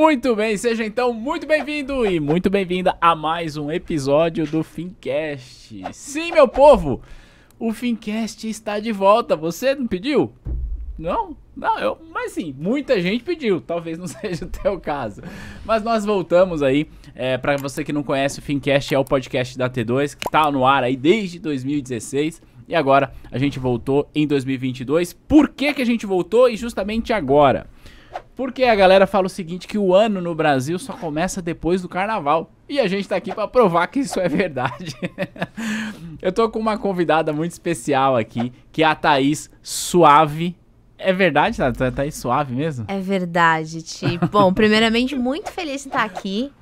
Muito bem, seja então muito bem-vindo e muito bem-vinda a mais um episódio do Fincast. Sim, meu povo, o Fincast está de volta. Você não pediu? Não? Não, eu, mas sim, muita gente pediu, talvez não seja o teu caso. Mas nós voltamos aí, é, para você que não conhece, o Fincast é o podcast da T2, que tá no ar aí desde 2016. E agora a gente voltou em 2022. Por que, que a gente voltou e justamente agora? Porque a galera fala o seguinte, que o ano no Brasil só começa depois do carnaval. E a gente tá aqui para provar que isso é verdade. Eu tô com uma convidada muito especial aqui, que é a Thaís Suave. É verdade, Thaís? Thaís Suave mesmo? É verdade, Ti. Bom, primeiramente, muito feliz de estar aqui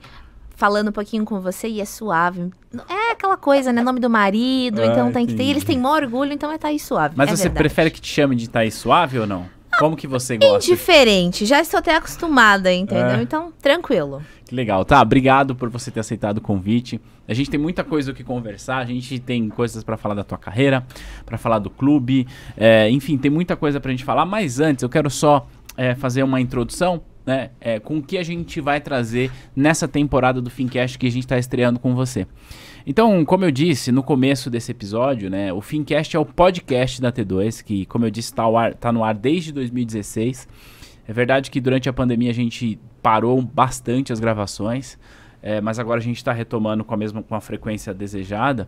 falando um pouquinho com você e é suave. É aquela coisa, né? Nome do marido, ah, então tem que ter. Eles têm maior orgulho, então é Thaís Suave. Mas é você verdade. prefere que te chame de Thaís Suave ou não? Como que você gosta? Indiferente, já estou até acostumada, entendeu? É. Então, tranquilo. Que legal, tá? Obrigado por você ter aceitado o convite. A gente tem muita coisa o que conversar, a gente tem coisas para falar da tua carreira, para falar do clube, é, enfim, tem muita coisa pra gente falar. Mas antes, eu quero só é, fazer uma introdução né, é, com o que a gente vai trazer nessa temporada do Fincast que a gente está estreando com você. Então, como eu disse no começo desse episódio, né, o Fincast é o podcast da T2, que, como eu disse, está tá no ar desde 2016. É verdade que durante a pandemia a gente parou bastante as gravações, é, mas agora a gente está retomando com a mesma com a frequência desejada.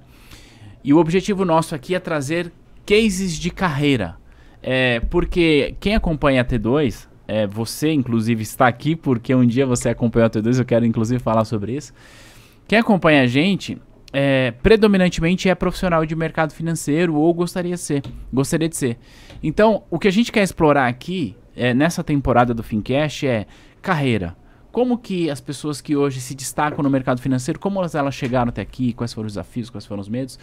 E o objetivo nosso aqui é trazer cases de carreira. É, porque quem acompanha a T2, é, você inclusive está aqui porque um dia você acompanhou a T2, eu quero inclusive falar sobre isso. Quem acompanha a gente é, predominantemente é profissional de mercado financeiro ou gostaria de ser, gostaria de ser. Então, o que a gente quer explorar aqui é, nessa temporada do Fincast é carreira. Como que as pessoas que hoje se destacam no mercado financeiro, como elas chegaram até aqui, quais foram os desafios, quais foram os medos.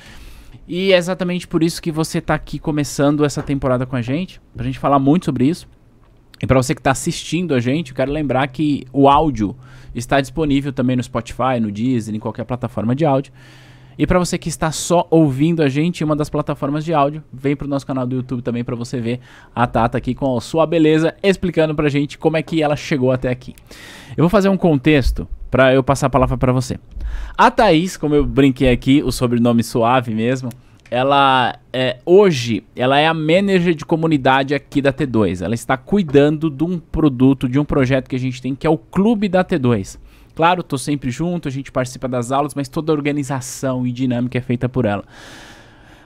E é exatamente por isso que você está aqui começando essa temporada com a gente, para a gente falar muito sobre isso. E para você que está assistindo a gente, eu quero lembrar que o áudio está disponível também no Spotify, no Deezer, em qualquer plataforma de áudio. E para você que está só ouvindo a gente uma das plataformas de áudio, vem para o nosso canal do YouTube também para você ver a Tata aqui com a sua beleza explicando para a gente como é que ela chegou até aqui. Eu vou fazer um contexto para eu passar a palavra para você. A Thaís, como eu brinquei aqui, o sobrenome suave mesmo, ela é, hoje ela é a manager de comunidade aqui da T2. Ela está cuidando de um produto, de um projeto que a gente tem, que é o Clube da T2. Claro, estou sempre junto, a gente participa das aulas, mas toda a organização e dinâmica é feita por ela.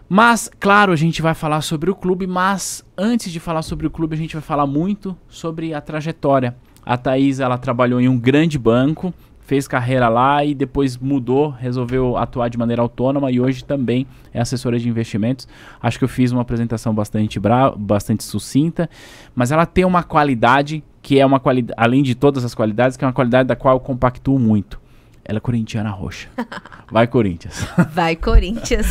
Mas, claro, a gente vai falar sobre o clube, mas antes de falar sobre o clube, a gente vai falar muito sobre a trajetória. A Thaís, ela trabalhou em um grande banco, fez carreira lá e depois mudou, resolveu atuar de maneira autônoma e hoje também é assessora de investimentos. Acho que eu fiz uma apresentação bastante brava, bastante sucinta, mas ela tem uma qualidade que é uma qualidade, além de todas as qualidades, que é uma qualidade da qual eu compactuo muito. Ela é corintiana roxa. Vai, Corinthians. Vai, Corinthians.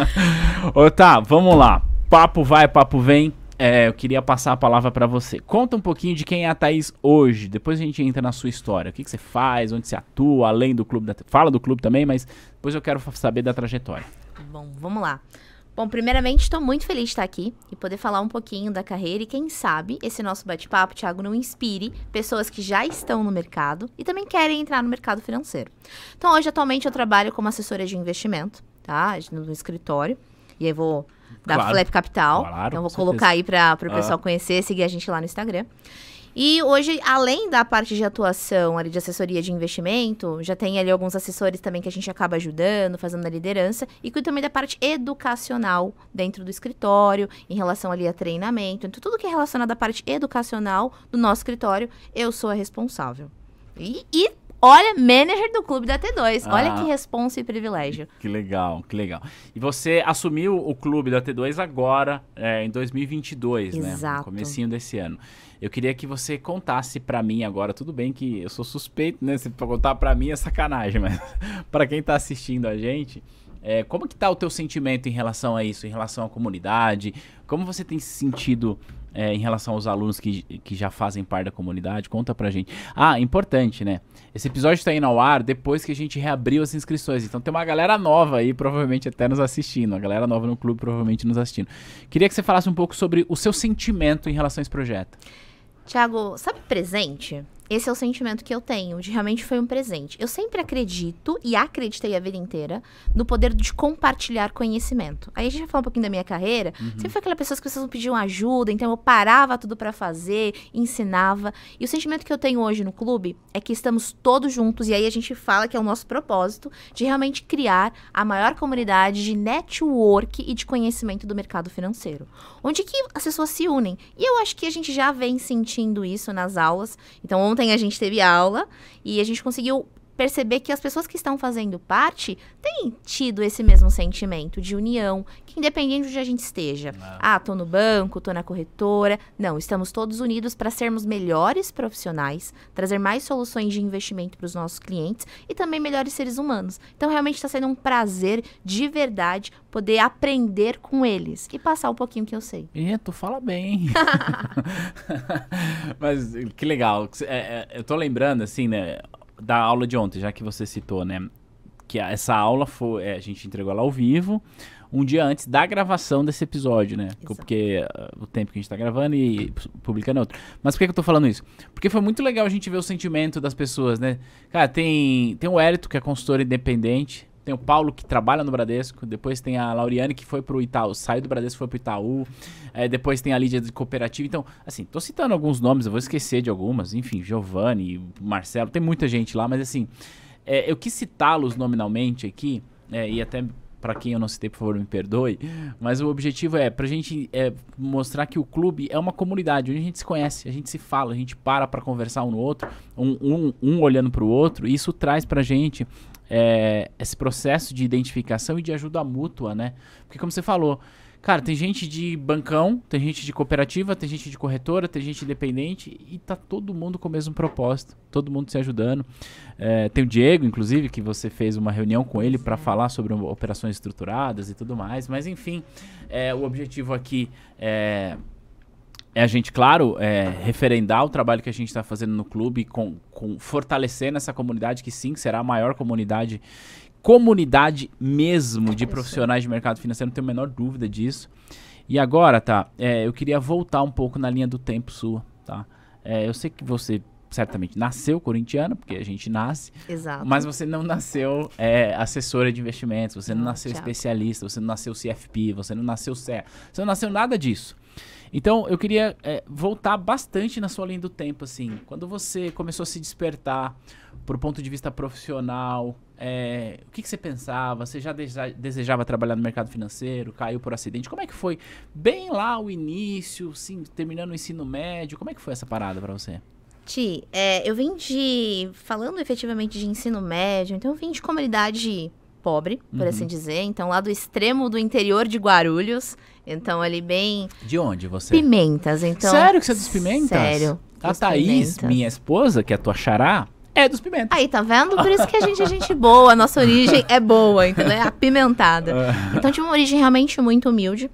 Ô, tá, vamos lá. Papo vai, papo vem. É, eu queria passar a palavra para você. Conta um pouquinho de quem é a Thaís hoje. Depois a gente entra na sua história. O que, que você faz, onde você atua, além do clube. Da... Fala do clube também, mas depois eu quero saber da trajetória. Bom, vamos lá. Bom, primeiramente, estou muito feliz de estar aqui e poder falar um pouquinho da carreira e quem sabe esse nosso bate-papo, Thiago, não inspire pessoas que já estão no mercado e também querem entrar no mercado financeiro. Então, hoje, atualmente, eu trabalho como assessora de investimento, tá? No escritório. E aí vou da claro. Flap Capital. Claro, então vou colocar aí para o pessoal ah. conhecer, seguir a gente lá no Instagram. E hoje, além da parte de atuação ali de assessoria de investimento, já tem ali alguns assessores também que a gente acaba ajudando, fazendo a liderança, e cuido também da parte educacional dentro do escritório, em relação ali a treinamento. Então, tudo que é relacionado à parte educacional do nosso escritório, eu sou a responsável. E, e Olha, manager do clube da T2. Ah, Olha que responsa e privilégio. Que legal, que legal. E você assumiu o clube da T2 agora, é, em 2022, Exato. né? Exato. No comecinho desse ano. Eu queria que você contasse para mim agora, tudo bem que eu sou suspeito, né? Se contar para mim é sacanagem, mas para quem tá assistindo a gente, é, como que tá o teu sentimento em relação a isso, em relação à comunidade? Como você tem se sentido é, em relação aos alunos que, que já fazem parte da comunidade? Conta pra gente. Ah, importante, né? Esse episódio está indo ao ar depois que a gente reabriu as inscrições. Então tem uma galera nova aí, provavelmente até nos assistindo. A galera nova no clube, provavelmente nos assistindo. Queria que você falasse um pouco sobre o seu sentimento em relação a esse projeto. Tiago, sabe presente? Esse é o sentimento que eu tenho, de realmente foi um presente. Eu sempre acredito, e acreditei a vida inteira, no poder de compartilhar conhecimento. Aí a gente vai falar um pouquinho da minha carreira. Uhum. Sempre foi aquela pessoa que vocês pediam ajuda, então eu parava tudo para fazer, ensinava. E o sentimento que eu tenho hoje no clube é que estamos todos juntos, e aí a gente fala que é o nosso propósito, de realmente criar a maior comunidade de network e de conhecimento do mercado financeiro. Onde que as pessoas se unem. E eu acho que a gente já vem sentindo isso nas aulas. Então, ontem a gente teve aula e a gente conseguiu perceber que as pessoas que estão fazendo parte têm tido esse mesmo sentimento de união, que independente de onde a gente esteja. Ah, tô no banco, tô na corretora. Não, estamos todos unidos para sermos melhores profissionais, trazer mais soluções de investimento para os nossos clientes e também melhores seres humanos. Então, realmente está sendo um prazer de verdade poder aprender com eles e passar um pouquinho que eu sei. E tu fala bem. Mas que legal. É, é, eu tô lembrando, assim, né, da aula de ontem, já que você citou, né? Que essa aula foi. É, a gente entregou ela ao vivo um dia antes da gravação desse episódio, né? Exato. Porque uh, o tempo que a gente tá gravando e publicando é outro. Mas por que, que eu tô falando isso? Porque foi muito legal a gente ver o sentimento das pessoas, né? Cara, tem, tem o Érito, que é consultor independente. Tem o Paulo, que trabalha no Bradesco. Depois tem a Lauriane, que foi pro Itaú. Saiu do Bradesco, foi pro Itaú. É, depois tem a Lídia de Cooperativa. Então, assim, tô citando alguns nomes, eu vou esquecer de algumas. Enfim, Giovanni, Marcelo, tem muita gente lá. Mas, assim, é, eu quis citá-los nominalmente aqui. É, e até para quem eu não citei, por favor, me perdoe. Mas o objetivo é pra gente é, mostrar que o clube é uma comunidade onde a gente se conhece, a gente se fala, a gente para pra conversar um no outro, um, um, um olhando pro outro. E isso traz pra gente é, esse processo de identificação e de ajuda mútua, né? Porque como você falou, cara, tem gente de bancão, tem gente de cooperativa, tem gente de corretora, tem gente independente e tá todo mundo com o mesmo propósito, todo mundo se ajudando. É, tem o Diego, inclusive, que você fez uma reunião com ele para falar sobre operações estruturadas e tudo mais. Mas enfim, é, o objetivo aqui é é a gente, claro, é, referendar o trabalho que a gente está fazendo no clube, com, com fortalecendo essa comunidade, que sim, será a maior comunidade, comunidade mesmo de profissionais de mercado financeiro, não tenho a menor dúvida disso. E agora, tá, é, eu queria voltar um pouco na linha do tempo sua, tá? É, eu sei que você certamente nasceu corintiano, porque a gente nasce, Exato. mas você não nasceu é, assessora de investimentos, você não, Não, nasceu especialista, você não nasceu CFP, você não nasceu CE, você não nasceu nada disso. Então, eu queria é, voltar bastante na sua linha do tempo, assim. Quando você começou a se despertar por ponto de vista profissional, é, o que, que você pensava? Você já deseja- desejava trabalhar no mercado financeiro? Caiu por acidente? Como é que foi? Bem lá o início, sim, terminando o ensino médio, como é que foi essa parada pra você? Ti, é, eu vim de. Falando efetivamente de ensino médio, então eu vim de comunidade pobre, por Uhum. assim dizer. Então, lá do extremo do interior de Guarulhos. Então, ali bem. De onde você? Pimentas, então. Sério que você é dos Pimentas? Sério. A dos Thaís, Pimentas. minha esposa, que é tua xará, é dos Pimentas. Aí, tá vendo? Por isso que a gente é gente boa, a nossa origem é boa, entendeu? É apimentada. Então, tinha uma origem realmente muito humilde.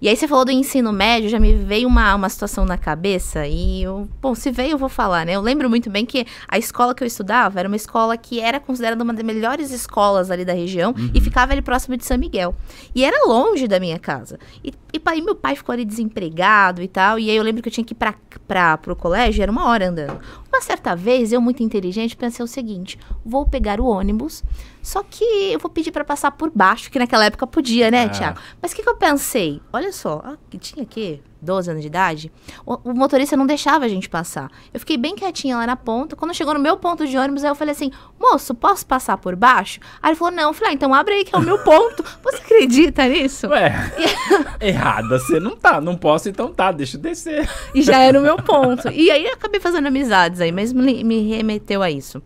E aí, você falou do ensino médio, já me veio uma, uma situação na cabeça. E, eu, bom, se veio, eu vou falar, né? Eu lembro muito bem que a escola que eu estudava era uma escola que era considerada uma das melhores escolas ali da região e ficava ali próximo de São Miguel. E era longe da minha casa. E, e pai, meu pai ficou ali desempregado e tal. E aí, eu lembro que eu tinha que ir pra, pra, pro colégio, era uma hora andando. Uma certa vez, eu, muito inteligente, pensei o seguinte: vou pegar o ônibus, só que eu vou pedir pra passar por baixo, que naquela época podia, né, Ah. Tiago? Mas o que, que eu pensei? Olha só, ah, que tinha aqui 12 anos de idade, o, o motorista não deixava a gente passar. Eu fiquei bem quietinha lá na ponta. Quando chegou no meu ponto de ônibus, aí eu falei assim: moço, posso passar por baixo? Aí ele falou: não. Eu falei: ah, então abre aí que é o meu ponto. Você acredita nisso? Ué, errada você não tá. Não posso, então tá, deixa eu descer. E já era o meu ponto. E aí eu acabei fazendo amizades aí, mas me, me remeteu a isso.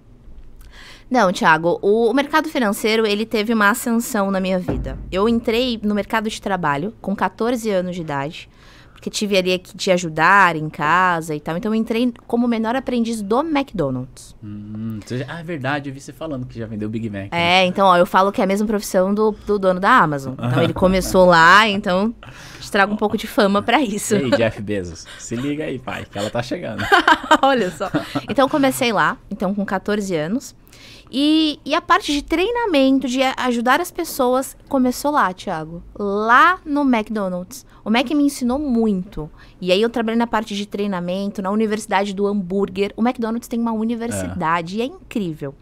Não, Thiago, o, o mercado financeiro, ele teve uma ascensão na minha vida. Eu entrei no mercado de trabalho com 14 anos de idade, porque tive ali que te ajudar em casa e tal. Então eu entrei como menor aprendiz do McDonald's. Hum, já- ah, é verdade, eu vi você falando que já vendeu o Big Mac. né? É, então, ó, eu falo que é a mesma profissão do, do dono da Amazon. Então ele começou lá, então trago um pouco de fama pra isso. Ei, Jeff Bezos, se liga aí, pai, que ela tá chegando. Olha só. Então comecei lá, então com 14 anos. E, e a parte de treinamento, de ajudar as pessoas, começou lá, Thiago. Lá no McDonald's. O Mac me ensinou muito. E aí eu trabalhei na parte de treinamento, na Universidade do Hambúrguer. O McDonald's tem uma universidade e é incrível.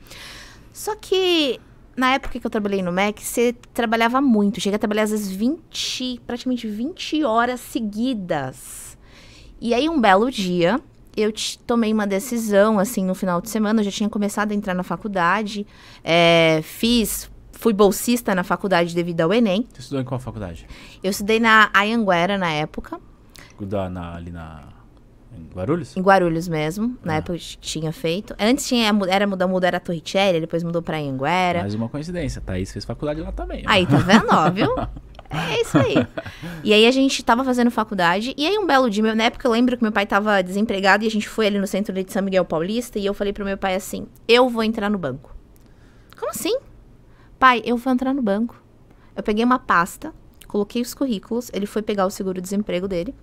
Só que na época que eu trabalhei no Mac, você trabalhava muito. Chega a trabalhar às vezes 20, praticamente 20 horas seguidas. E aí um belo dia, eu tomei uma decisão, assim, no final de semana. Eu já tinha começado a entrar na faculdade. é, fiz, fui bolsista na faculdade devido ao Enem. Você estudou em qual faculdade? Eu estudei na Anhanguera na época, Da, na, ali na. Em Guarulhos? em Guarulhos mesmo, na Ah. época que tinha feito. Antes tinha, era mudar, mudar era Torricelli, depois mudou pra Anhanguera. Mais uma coincidência. Thaís fez faculdade lá também. ó. Aí, tá vendo, ó, viu? É isso aí. E aí a gente tava fazendo faculdade, e aí um belo dia, na época eu lembro que meu pai tava desempregado e a gente foi ali no centro de São Miguel Paulista, e eu falei pro meu pai assim: eu vou entrar no banco. Como assim? Pai, eu vou entrar no banco. Eu peguei uma pasta, coloquei os currículos, ele foi pegar o seguro-desemprego dele.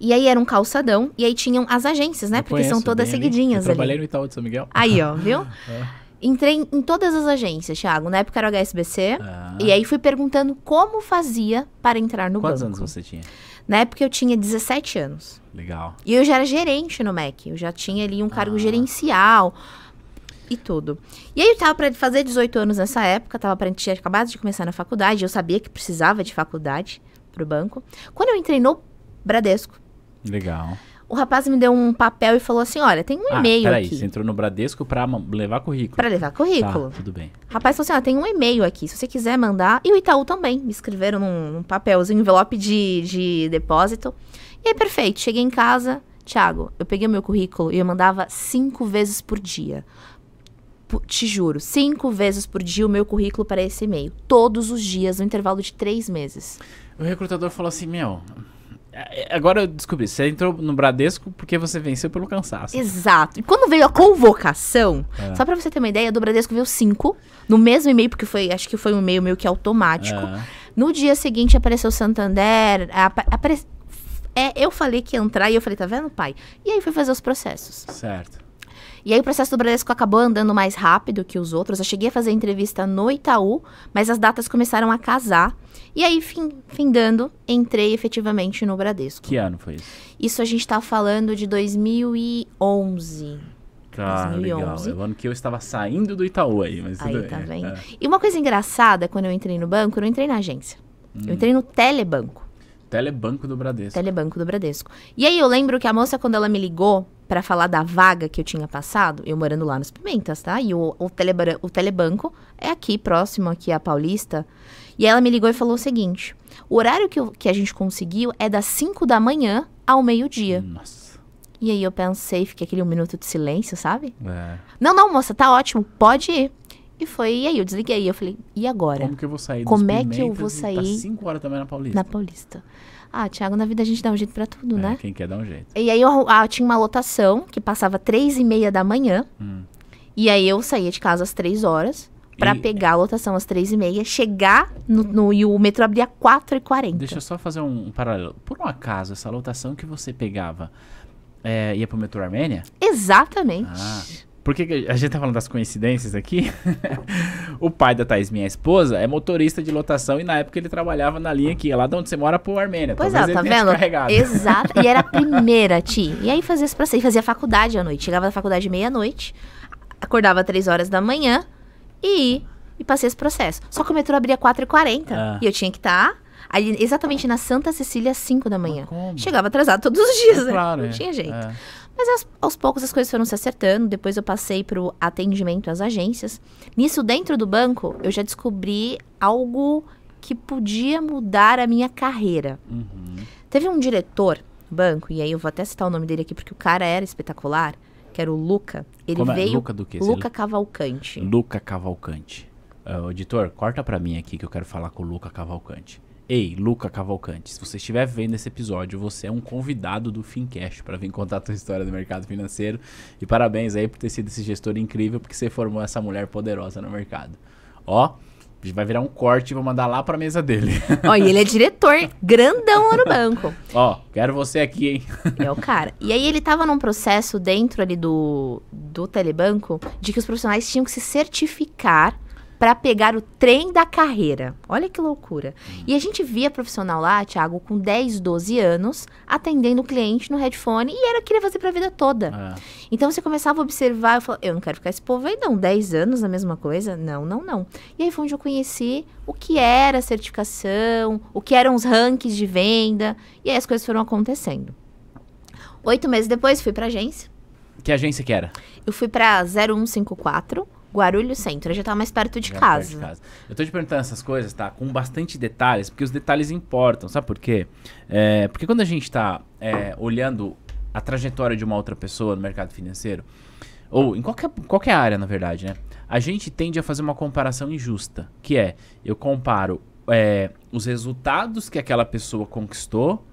E aí era um calçadão, e aí tinham as agências, né? Eu Porque são todas bem ali. seguidinhas Eu ali. trabalhei no Itaú de São Miguel. Aí, ó, viu? É. Entrei em- todas as agências, Thiago. Na época era o HSBC. Ah. E aí fui perguntando como fazia para entrar no Quantos banco. anos você tinha? Na época eu tinha 17 anos. Legal. E eu já era gerente no MEC. Eu já tinha ali um cargo Ah. gerencial e tudo. E aí eu tava para fazer 18 anos nessa época, tava para tinha acabado de começar na faculdade, eu sabia que precisava de faculdade pro banco. Quando eu entrei no Bradesco, Legal. O rapaz me deu um papel e falou assim: "Olha, tem um ah, e-mail peraí. aqui Você entrou no Bradesco pra levar currículo. para levar currículo". Tá, tudo bem. O rapaz falou assim: ah, tem um e-mail aqui, se você quiser mandar. E o Itaú também, me escreveram num, num papelzinho, envelope de, de depósito. E aí, perfeito, cheguei em casa, Thiago, eu peguei o meu currículo e eu mandava cinco vezes por dia. Te juro, cinco vezes por dia o meu currículo para esse e-mail. Todos os dias, no intervalo de três meses. O recrutador falou assim: Meu, agora eu descobri. Você entrou no Bradesco porque você venceu pelo cansaço. Exato. E quando veio a convocação, É. só pra você ter uma ideia, do Bradesco veio cinco, no mesmo e-mail, porque foi, acho que foi um e-mail meio que automático. Ah, No dia seguinte apareceu Santander. apa- apare- É, eu falei que ia entrar e eu falei, tá vendo, pai? E aí fui fazer os processos. certo. E aí o processo do Bradesco acabou andando mais rápido que os outros. Eu cheguei a fazer entrevista no Itaú, mas as datas começaram a casar. E aí, fim, findando, entrei efetivamente no Bradesco. Que ano foi isso? Isso a gente tá falando de 2011. Ah, legal. 2011. É o ano que eu estava saindo do Itaú aí, mas Aí, bem. tá vendo? É. E uma coisa engraçada, quando eu entrei no banco, eu não entrei na agência. Hum. Eu entrei no telebanco. Telebanco do Bradesco. Telebanco do Bradesco. E aí eu lembro que a moça, quando ela me ligou pra falar da vaga que eu tinha passado, eu morando lá nos Pimentas, tá? E o, o, o telebanco é aqui, próximo aqui a Paulista. E ela me ligou e falou o seguinte: o horário que, eu- que a gente conseguiu é das 5 da manhã ao meio-dia. Nossa. E aí eu pensei, fiquei aquele um minuto de silêncio, sabe? É. Não, não, moça, tá ótimo, pode ir. E foi, e aí eu desliguei. Eu falei, e agora? Como que eu vou sair Como é que eu vou e sair Tá 5 horas também na Paulista. Na Paulista. Ah, Thiago, na vida a gente dá um jeito pra tudo, É, né? Quem quer dar um jeito. E aí eu ah, tinha uma lotação que passava três e meia da manhã. Hum. E aí eu saía de casa às três horas pra E- pegar a lotação às três e meia, chegar no, no- e o metrô abria quatro e quarenta. Deixa eu só fazer um, paralelo. Por um acaso, essa lotação que você pegava é, ia pro metrô Armênia? Exatamente. Ah. Por que que a gente tá falando das coincidências aqui? o pai da Thaís, minha esposa, é motorista de lotação e na época ele trabalhava na linha que ia lá de onde você mora pro Armênia. Pois Talvez é, tá vendo? Exato. E era a primeira, Ti. E aí fazia esse processo. Fazia faculdade à noite. Chegava da faculdade meia-noite, acordava três horas da manhã e, e passei esse processo. Só que o metrô abria 4h40. Ah. E eu tinha que estar ali exatamente na Santa Cecília às 5 da manhã. Chegava atrasado todos os dias, né? Claro, Não é. tinha jeito. É. Mas aos, aos poucos as coisas foram se acertando. Depois eu passei pro atendimento às agências. Nisso, dentro do banco, eu já descobri algo que podia mudar a minha carreira. Uhum. Teve um diretor do banco, e aí eu vou até citar o nome dele aqui porque o cara era espetacular, que era o Luca. Ele Como é? veio. Luca do quê? Luca Cavalcante. Luca Cavalcante. O editor, corta pra mim aqui que eu quero falar com o Luca Cavalcante. Ei, Luca Cavalcante, se você estiver vendo esse episódio, você é um convidado do Fincast para vir contar a tua história do mercado financeiro. E parabéns aí por ter sido esse gestor incrível, porque você formou essa mulher poderosa no mercado. Ó, vai virar um corte e vou mandar lá pra mesa dele. Ó, e ele é diretor grandão lá no banco. Ó, quero você aqui, hein? É o cara. E aí ele tava num processo dentro ali do, do telebanco de que os profissionais tinham que se certificar para pegar o trem da carreira. Olha que loucura. E a gente via profissional lá, Thiago, com 10, 12 anos, atendendo o cliente no headphone e era queria fazer pra vida toda. É. Então você começava a observar, eu falava, eu não quero ficar esse povo aí não, 10 anos a mesma coisa? Não, não, não. E aí foi onde eu conheci o que era certificação, o que eram os rankings de venda, e aí as coisas foram acontecendo. Oito meses depois, fui pra agência. Que agência que era? Eu fui pra 0154, Guarulhos Centro. Eu já tava mais perto de Já casa. perto de casa. Eu tô te perguntando essas coisas, tá? Com bastante detalhes, porque os detalhes importam, sabe por quê? É, porque quando a gente tá é, olhando a trajetória de uma outra pessoa no mercado financeiro, ou em qualquer, qualquer área, na verdade, né? A gente tende a fazer uma comparação injusta, que é, eu comparo é, os resultados que aquela pessoa conquistou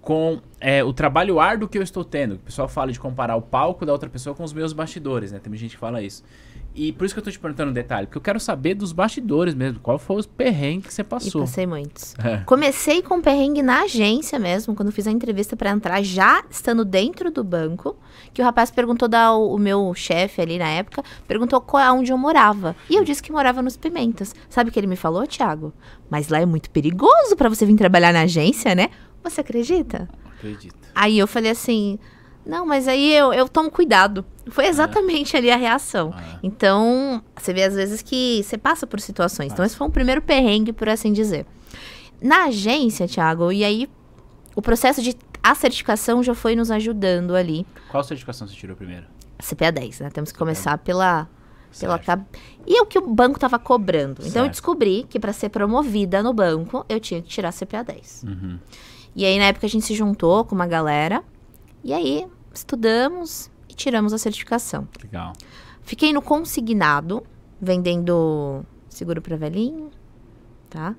com é, o trabalho árduo que eu estou tendo. O pessoal fala de comparar o palco da outra pessoa com os meus bastidores, né? Tem gente que fala isso. E por isso que eu tô te perguntando um detalhe, porque eu quero saber dos bastidores mesmo. Qual foi os perrengues que você E passou? passei muitos. É. Comecei com perrengue na agência mesmo, quando fiz a entrevista pra entrar, já estando dentro do banco, que o rapaz perguntou da o, meu chefe ali na época, perguntou qual onde eu morava. E eu disse que morava nos Pimentas. Sabe o que ele me falou, Thiago? Mas lá é muito perigoso pra você vir trabalhar na agência, né? Você acredita? Acredito. Aí eu falei assim: "Não, mas aí eu, eu tomo cuidado". Foi exatamente ali a reação. Ah, Então, você vê às vezes que você passa por situações. Então, esse foi um primeiro perrengue, por assim dizer. Na agência, Thiago, e aí o processo de a certificação já foi nos ajudando ali. qual certificação você tirou primeiro? CPA 10, né? Temos que começar pela pela Certo. cab- E é o que o banco estava cobrando. Então eu Certo. descobri que para ser promovida no banco, eu tinha que tirar CPA 10. Uhum. E aí na época a gente se juntou com uma galera e aí estudamos e tiramos a certificação. Legal. Fiquei no consignado, vendendo seguro para velhinho, tá?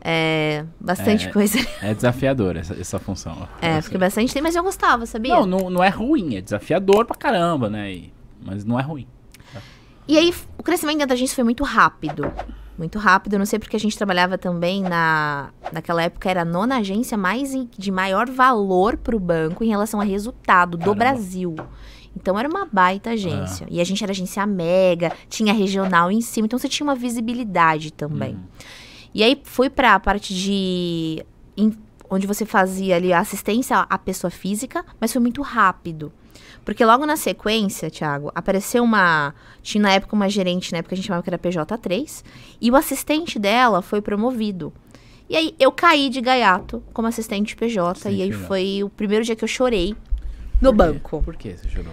É, bastante É, coisa. É desafiador essa, essa função. É, fiquei bastante tempo, mas eu gostava, sabia? Não, não, não é ruim, é desafiador pra caramba, né? E- mas não é ruim. E aí, o crescimento dentro da agência foi muito rápido. Muito rápido. Eu não sei porque a gente trabalhava também na... Naquela época, era a nona agência mais em- de maior valor pro banco em relação a resultado do Caramba. Brasil. Então, era uma baita agência. E a gente era agência mega, tinha regional em cima. Então, você tinha uma visibilidade também. Hum. E aí, fui pra parte de... em- onde você fazia ali a assistência à pessoa física, mas foi muito rápido. Porque logo na sequência, Thiago, apareceu uma. Tinha na época uma gerente, na época a gente chamava que era PJ3, e o assistente dela foi promovido. E aí eu caí de gaiato como assistente PJ, Assistente e aí foi o primeiro dia que eu chorei no Por banco. Por que você chorou?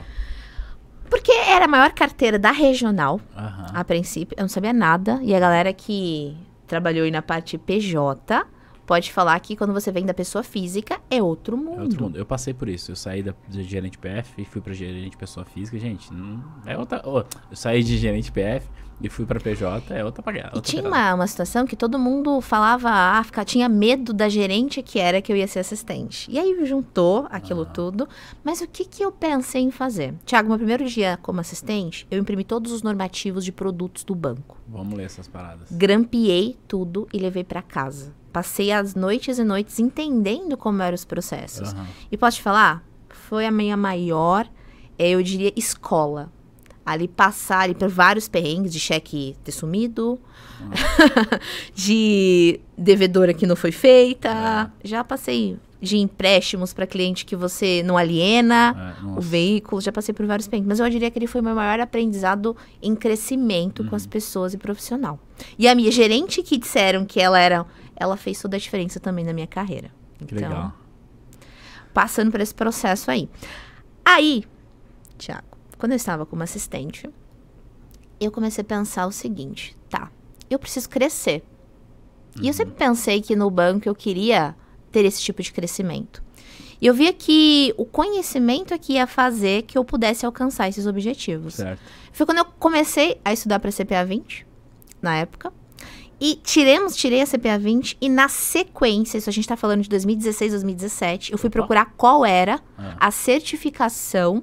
Porque era a maior carteira da regional, Aham. a princípio, eu não sabia nada, e a galera que trabalhou aí na parte PJ pode falar que quando você vem da pessoa física é outro mundo. É outro mundo. Eu passei por isso. Eu saí da, de gerente PF e fui pra gerente pessoa física. Gente, não, é outra. ô, eu saí de gerente PF e fui pra PJ, é outra pagada. E tinha uma, uma situação que todo mundo falava, ah, fica- tinha medo da gerente que era que eu ia ser assistente. E aí juntou aquilo tudo. Mas o que, que eu pensei em fazer? Tiago, meu primeiro dia como assistente, eu imprimi todos os normativos de produtos do banco. Vamos ler essas paradas. Grampeei tudo e levei pra casa. Passei as noites e noites entendendo como eram os processos. Aham. E posso te falar? Foi a minha maior, eh, eu diria, escola. Ali passar ali por vários perrengues de cheque ter sumido, de devedora que não foi feita. Já passei de empréstimos para cliente que você não aliena É, o veículo, já passei por vários perrengues. Mas eu diria que ele foi o meu maior aprendizado em crescimento Uhum. com as pessoas e profissional. E a minha gerente que disseram que ela era, ela fez toda a diferença também na minha carreira. Que Então, legal. passando por esse processo aí. Aí, Tiago, quando eu estava como assistente, eu comecei a pensar o seguinte: tá, eu preciso crescer. E eu sempre pensei que no banco eu queria ter esse tipo de crescimento. E eu via que o conhecimento é que ia fazer que eu pudesse alcançar esses objetivos. Certo. Foi quando eu comecei a estudar para CPA 20, na época. E tiremos, tirei a CPA 20 e na sequência, isso a gente tá falando de 2016, 2017, eu fui Opa. procurar qual era Ah. a certificação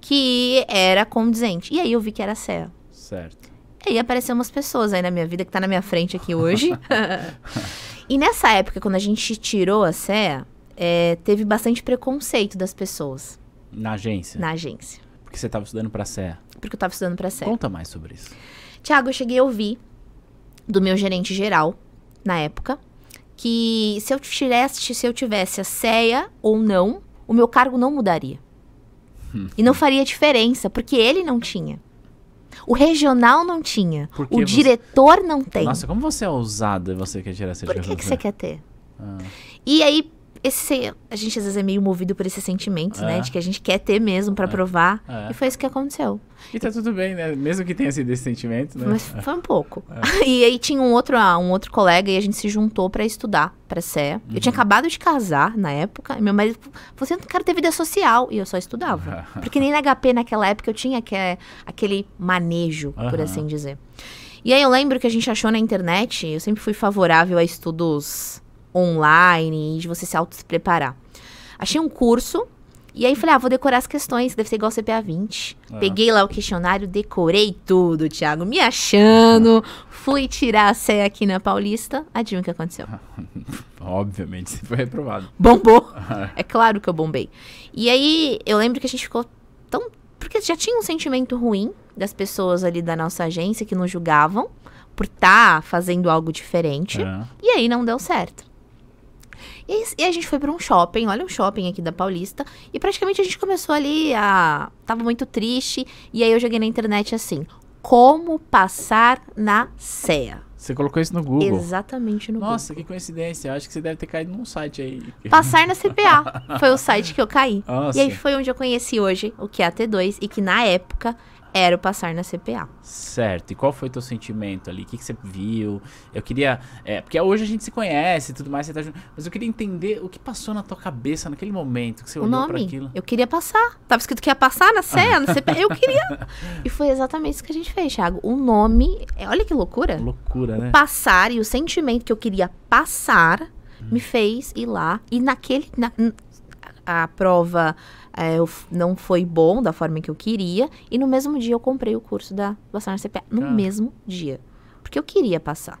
que era condizente. E aí eu vi que era a CEA. Certo. E aí apareceram umas pessoas aí na minha vida que tá na minha frente aqui hoje. e nessa época, quando a gente tirou a CEA, é, teve bastante preconceito das pessoas Na agência. na agência. Porque você tava estudando pra CEA. Porque eu tava estudando pra CEA. Conta mais sobre isso. Tiago, eu cheguei a ouvir do meu gerente geral, na época, que se eu tivesse, se eu tivesse a CEA ou não, o meu cargo não mudaria. E não faria diferença, porque ele não tinha. O regional não tinha. Por que O você- diretor não tem. Nossa, como você é ousada e você quer tirar essa Por que, que você quer ter? Ah. E aí, esse, a gente às vezes é meio movido por esses sentimentos, né? É. De que a gente quer ter mesmo pra provar. É. E foi isso que aconteceu. E tá tudo bem, né? Mesmo que tenha sido esse sentimento, né? Mas foi um pouco. E aí tinha um outro, ah, um outro colega e a gente se juntou pra estudar pra CEA. Eu Uhum. tinha acabado de casar na época. E meu marido falou: Você não quer ter vida social. E eu só estudava. Porque nem na HP naquela época eu tinha que, aquele manejo, por Aham. assim dizer. E aí eu lembro que a gente achou na internet, eu sempre fui favorável a estudos online e de você se auto-preparar. Achei um curso. E aí falei, ah, vou decorar as questões, que deve ser igual CPA 20. Ah. Peguei lá o questionário, decorei tudo, Thiago, me achando. Fui tirar a CE aqui na Paulista. Adivinha o que aconteceu? Obviamente, você foi reprovado. Bombou. É claro que eu bombei. E aí, eu lembro que a gente ficou tão. Porque já tinha um sentimento ruim das pessoas ali da nossa agência que nos julgavam por estar fazendo algo diferente. É. E aí não deu certo. E, e a gente foi pra um shopping, olha um shopping aqui da Paulista, e praticamente a gente começou ali a. Tava muito triste, e aí eu joguei na internet assim: como passar na CEA. Você colocou isso no Google. Exatamente no Nossa, Google. que coincidência. Eu acho que você deve ter caído num site aí. Passar na CPA foi o site que eu caí. Nossa. E aí foi onde eu conheci hoje o que é a T2 e que na época era o passar na CPA. Certo. E qual foi teu sentimento ali? O que, que você viu? Eu queria. É, porque hoje a gente se conhece e tudo mais, você tá junto. Mas eu queria entender o que passou na tua cabeça naquele momento que você o olhou pra aquilo. Eu queria passar. Tava escrito que ia passar na CEA, na CPA. Eu queria. E foi exatamente isso que a gente fez, Thiago. O nome. é- Olha que loucura. Loucura, né? Passar e o sentimento que eu queria passar me fez ir lá. E naquele. na- a prova é, eu não foi bom da forma que eu queria. E no mesmo dia eu comprei o curso da na CPA. No Ah. mesmo dia. Porque eu queria passar.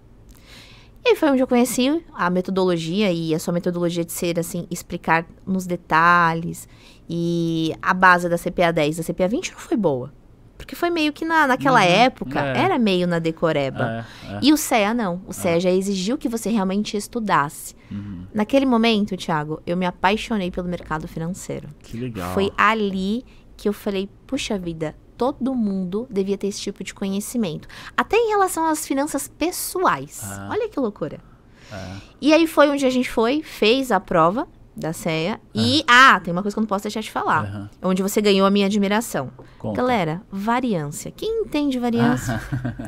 E aí foi onde eu conheci a metodologia e a sua metodologia de ser assim, explicar nos detalhes. E a base da CPA 10 da CPA 20 não foi boa. Porque foi meio que na, naquela Uhum, época, é. era meio na decoreba. É, é. E o CEA não. O CEA já exigiu que você realmente estudasse. Uhum. Naquele momento, Thiago, eu me apaixonei pelo mercado financeiro. Que legal. Foi ali que eu falei, puxa vida, todo mundo devia ter esse tipo de conhecimento. Até em relação às finanças pessoais. Ah. Olha que loucura. É. E aí foi onde a gente foi, fez a prova da CEA. E, ah, tem uma coisa que eu não posso deixar de falar. Aham. Onde você ganhou a minha admiração. Conta. Galera, variância. Quem entende variância?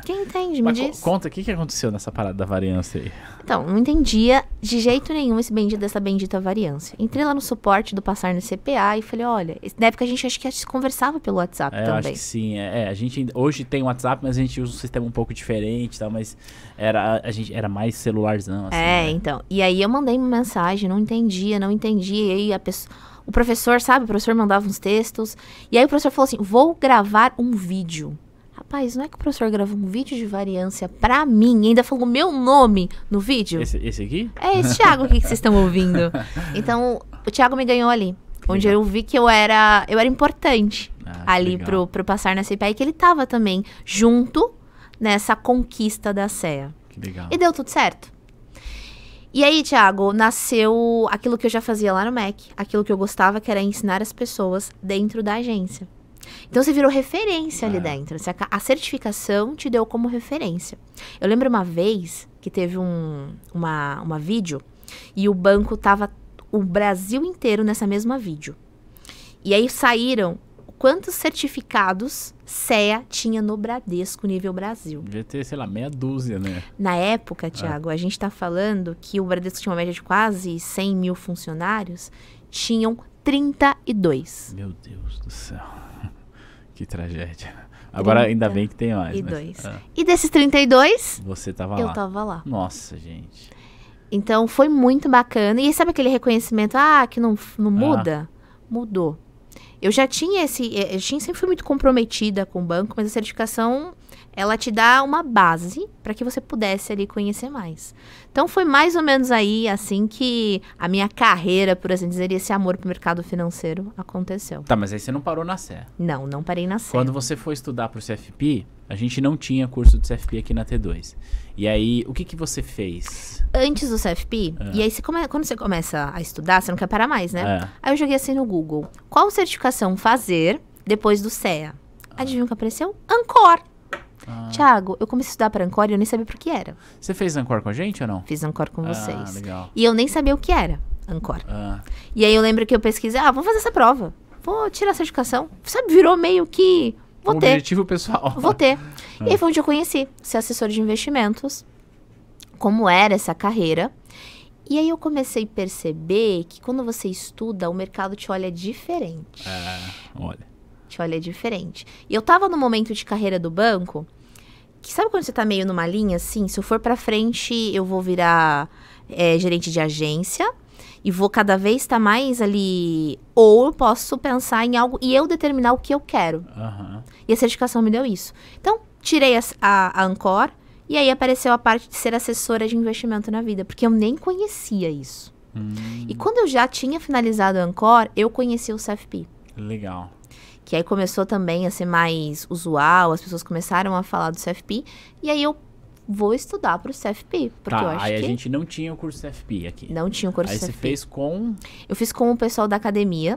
Quem entende? Me Mas diz. conta, o que, que aconteceu nessa parada da variância aí? Então, não entendia de jeito nenhum esse bendito dessa bendita variância. Entrei lá no suporte do Passar no CPA e falei, olha, na época a gente acho que conversava pelo WhatsApp É, eu acho também. que sim. É, é, a gente hoje tem WhatsApp, mas a gente usa um sistema um pouco diferente, e tal, mas era a gente era mais celularzão assim. é, né? então. E aí eu mandei uma mensagem, não entendia, não entendia. E aí a pessoa, o professor, sabe, o professor mandava uns textos. E aí o professor falou assim: vou gravar um vídeo. Rapaz, não é que o professor gravou um vídeo de variância pra mim, e ainda falou meu nome no vídeo? Esse, esse aqui? É esse Thiago aqui que vocês estão ouvindo. Então, o Thiago me ganhou ali. Onde legal. eu vi que eu era, eu era importante Ah, ali pro, pro passar na CPI, que ele tava também junto nessa conquista da CEA. Que legal. E deu tudo certo. E aí, Thiago, nasceu aquilo que eu já fazia lá no MEC, aquilo que eu gostava, que era ensinar as pessoas dentro da agência. Então você virou referência ali É. dentro. A certificação te deu como referência. Eu lembro uma vez que teve um, uma, uma vídeo e o banco tava o Brasil inteiro nessa mesma vídeo. E aí saíram quantos certificados CEA tinha no Bradesco nível Brasil. Devia ter, sei lá, meia dúzia, né? Na época, Tiago, a gente tá falando que o Bradesco tinha uma média de quase 100 mil funcionários, tinham 32. Meu Deus do céu. que tragédia. Agora ainda bem que tem mais. E mas- dois. ah, E desses 32, você tava eu lá. tava lá. Nossa, gente. Então foi muito bacana. E sabe aquele reconhecimento, ah, que não, não muda? Mudou. Eu já tinha esse. eh, Eu tinha, sempre fui muito comprometida com o banco, mas a certificação ela te dá uma base para que você pudesse ali conhecer mais. Então foi mais ou menos aí assim que a minha carreira, por assim dizer, esse amor pro mercado financeiro aconteceu. Tá, mas aí você não parou na Sé. Não, não parei na Sé. Quando você foi estudar pro CFP, a gente não tinha curso de CFP aqui na T2. E aí, o que que você fez? Antes do CFP, e aí você come- quando você começa a estudar, você não quer parar mais, né? É. Aí eu joguei assim no Google. Qual certificação fazer depois do CEA? Adivinha o que apareceu? Ancor. Ah. Tiago, eu comecei a estudar para Ancor e eu nem sabia por que era. Você fez Ancor com a gente ou não? Fiz Ancor com Ah, vocês. legal. E eu nem sabia o que era Ancor. Ah, E aí eu lembro que eu pesquisei, ah, vou fazer essa prova. Vou tirar a certificação. Sabe, virou meio que. Vou um ter. objetivo pessoal. Vou ter. E aí foi onde eu conheci ser assessor de investimentos, como era essa carreira. E aí eu comecei a perceber que quando você estuda, o mercado te olha diferente. É, olha. Te olha diferente. E eu tava no momento de carreira do banco, que sabe quando você tá meio numa linha assim? Se eu for pra frente, eu vou virar é, gerente de agência. E vou cada vez estar mais ali. Ou eu posso pensar em algo e eu determinar o que eu quero. Aham. E a certificação me deu isso. Então, tirei a, a, a Ancor e aí apareceu a parte de ser assessora de investimento na vida, porque eu nem conhecia isso. Hum, E quando eu já tinha finalizado a Ancor, eu conheci o CFP. legal. Que aí começou também a ser mais usual, as pessoas começaram a falar do CFP. E aí eu vou estudar pro CFP, porque eu Tá, acho aí que a gente não tinha o curso CFP aqui. não tinha o curso aí você CFP. fez com Eu fiz com o pessoal da academia,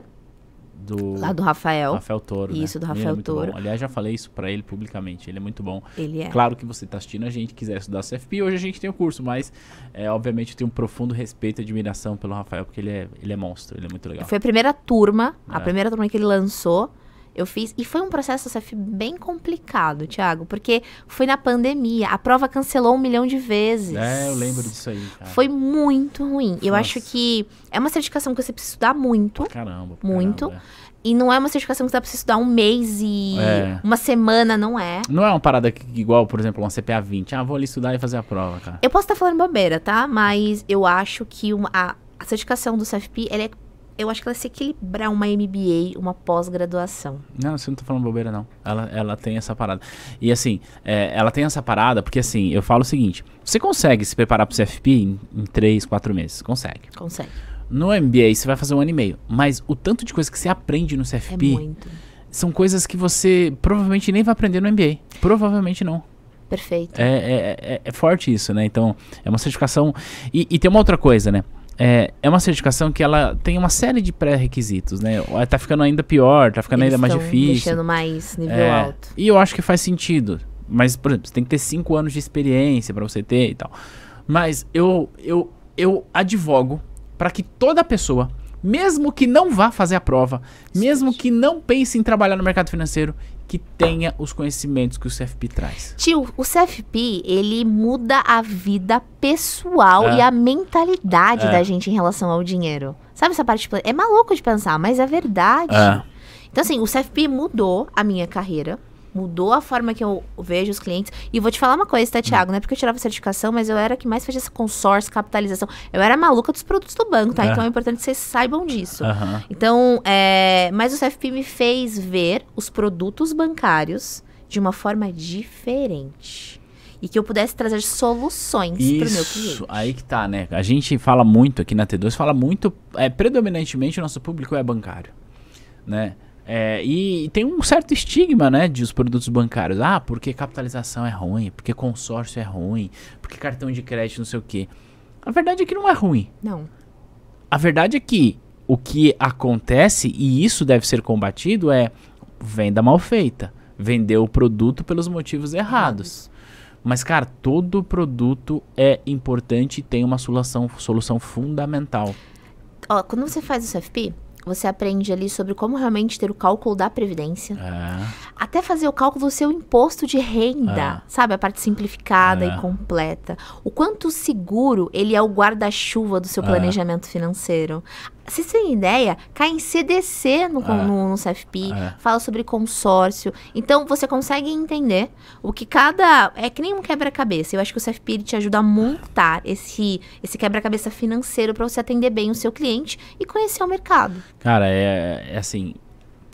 do lá do Rafael. Rafael Toro, né? Isso, do Ele é Rafael muito Toro. bom. Aliás, já falei isso pra ele publicamente. Ele é muito bom. Ele é. Claro que você tá assistindo a gente, quiser estudar CFP, hoje a gente tem o curso, mas é, obviamente eu tenho um profundo respeito e admiração pelo Rafael, porque ele é, ele é monstro, ele é muito legal. Foi a primeira turma, a É. primeira turma que ele lançou. Eu fiz. E foi um processo CF bem complicado, Thiago, porque foi na pandemia. A prova cancelou um milhão de vezes. É, eu lembro disso aí, cara. Foi muito ruim. Eu Nossa. acho que é uma certificação que você precisa estudar muito. Caramba. Muito. caramba, E não é uma certificação que você precisa estudar um mês e É. uma semana, não é. é. Não é uma parada que- igual, por exemplo, uma CPA 20. Ah, vou ali estudar e fazer a prova, cara. Eu posso estar falando bobeira, tá? Mas eu acho que uma- a, a certificação do CFP, ela é, eu acho que ela se equilibrar uma MBA, uma pós-graduação. Não, você não tá falando bobeira, não. Ela, ela tem essa parada. E assim, é, ela tem essa parada porque assim, eu falo o seguinte: você consegue se preparar pro CFP em, em 3, 4 meses? Consegue. Consegue. No MBA você vai fazer um ano e meio. Mas o tanto de coisa que você aprende no É CFP muito. são coisas que você provavelmente nem vai aprender no MBA. Provavelmente não. Perfeito. É, é, é- é forte isso, né? Então, é uma certificação. E, e tem uma outra coisa, né? É, é uma certificação que ela tem uma série de pré-requisitos, né? Ó, Tá ficando ainda pior, tá ficando Eles ainda mais difícil. deixando mais nível É, alto. E eu acho que faz sentido. Mas, por exemplo, você tem que ter cinco anos de experiência pra você ter e tal. Mas eu, eu, eu advogo para que toda pessoa, mesmo que não vá fazer a prova, mesmo que não pense em trabalhar no mercado financeiro, que tenha os conhecimentos que o CFP traz. Tio, o CFP, ele muda a vida pessoal É. e a mentalidade É. da gente em relação ao dinheiro. Sabe essa parte? É maluco de pensar, mas é verdade. É. Então, assim, o CFP mudou a minha carreira. Mudou a forma que eu vejo os clientes. E vou te falar uma coisa, tá, Thiago? Não é porque eu tirava certificação, mas eu era que mais fazia esse consórcio, capitalização. Eu era maluca dos produtos do banco, tá? É. Então é importante que vocês saibam disso. Aham. Então, é, mas o CFP me fez ver os produtos bancários de uma forma diferente. E que eu pudesse trazer soluções para o meu cliente. Isso, aí que tá, né? A gente fala muito aqui na T2, fala muito, é, predominantemente o nosso público é bancário, né? É, e tem um certo estigma, né, de os produtos bancários. Ah, porque capitalização é ruim, porque consórcio é ruim, porque cartão de crédito não sei o quê. A verdade é que não é ruim. Não. A verdade é que o que acontece, e isso deve ser combatido, é venda mal feita. Vender o produto pelos motivos errados. Mas, cara, todo produto é importante e tem uma solução, solução fundamental. Ó, quando você faz o CFP, você aprende ali sobre como realmente ter o cálculo da previdência. É, Até fazer o cálculo do seu imposto de renda, É. sabe? A parte simplificada É. e completa. O quanto seguro, ele é o guarda-chuva do seu É. planejamento financeiro. Vocês têm ideia? Cai em CDC no, É. no, no CFP, É. fala sobre consórcio. Então, você consegue entender o que cada... É que nem um quebra-cabeça. Eu acho que o CFP te ajuda a montar esse, esse quebra-cabeça financeiro para você atender bem o seu cliente e conhecer o mercado. cara, é, é assim.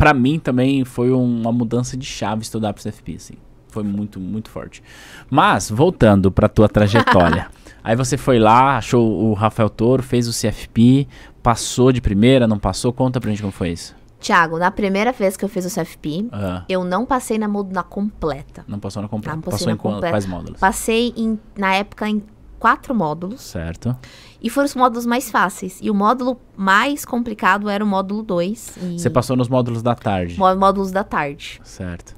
Pra mim também foi uma mudança de chave estudar pro CFP, assim. foi muito, muito forte. Mas, voltando pra tua trajetória. aí você foi lá, achou o Rafael Toro, fez o CFP, passou de primeira, não passou? Conta pra gente como foi isso. Tiago, na primeira vez que eu fiz o CFP, Ah, eu não passei na, na completa. não passou na completa. Não passei passou na em completa. quais módulos? Passei, em, na época, em quatro módulos. Certo. E foram os módulos mais fáceis. E o módulo mais complicado era o módulo 2. Você passou nos módulos da tarde. Módulos da tarde. Certo.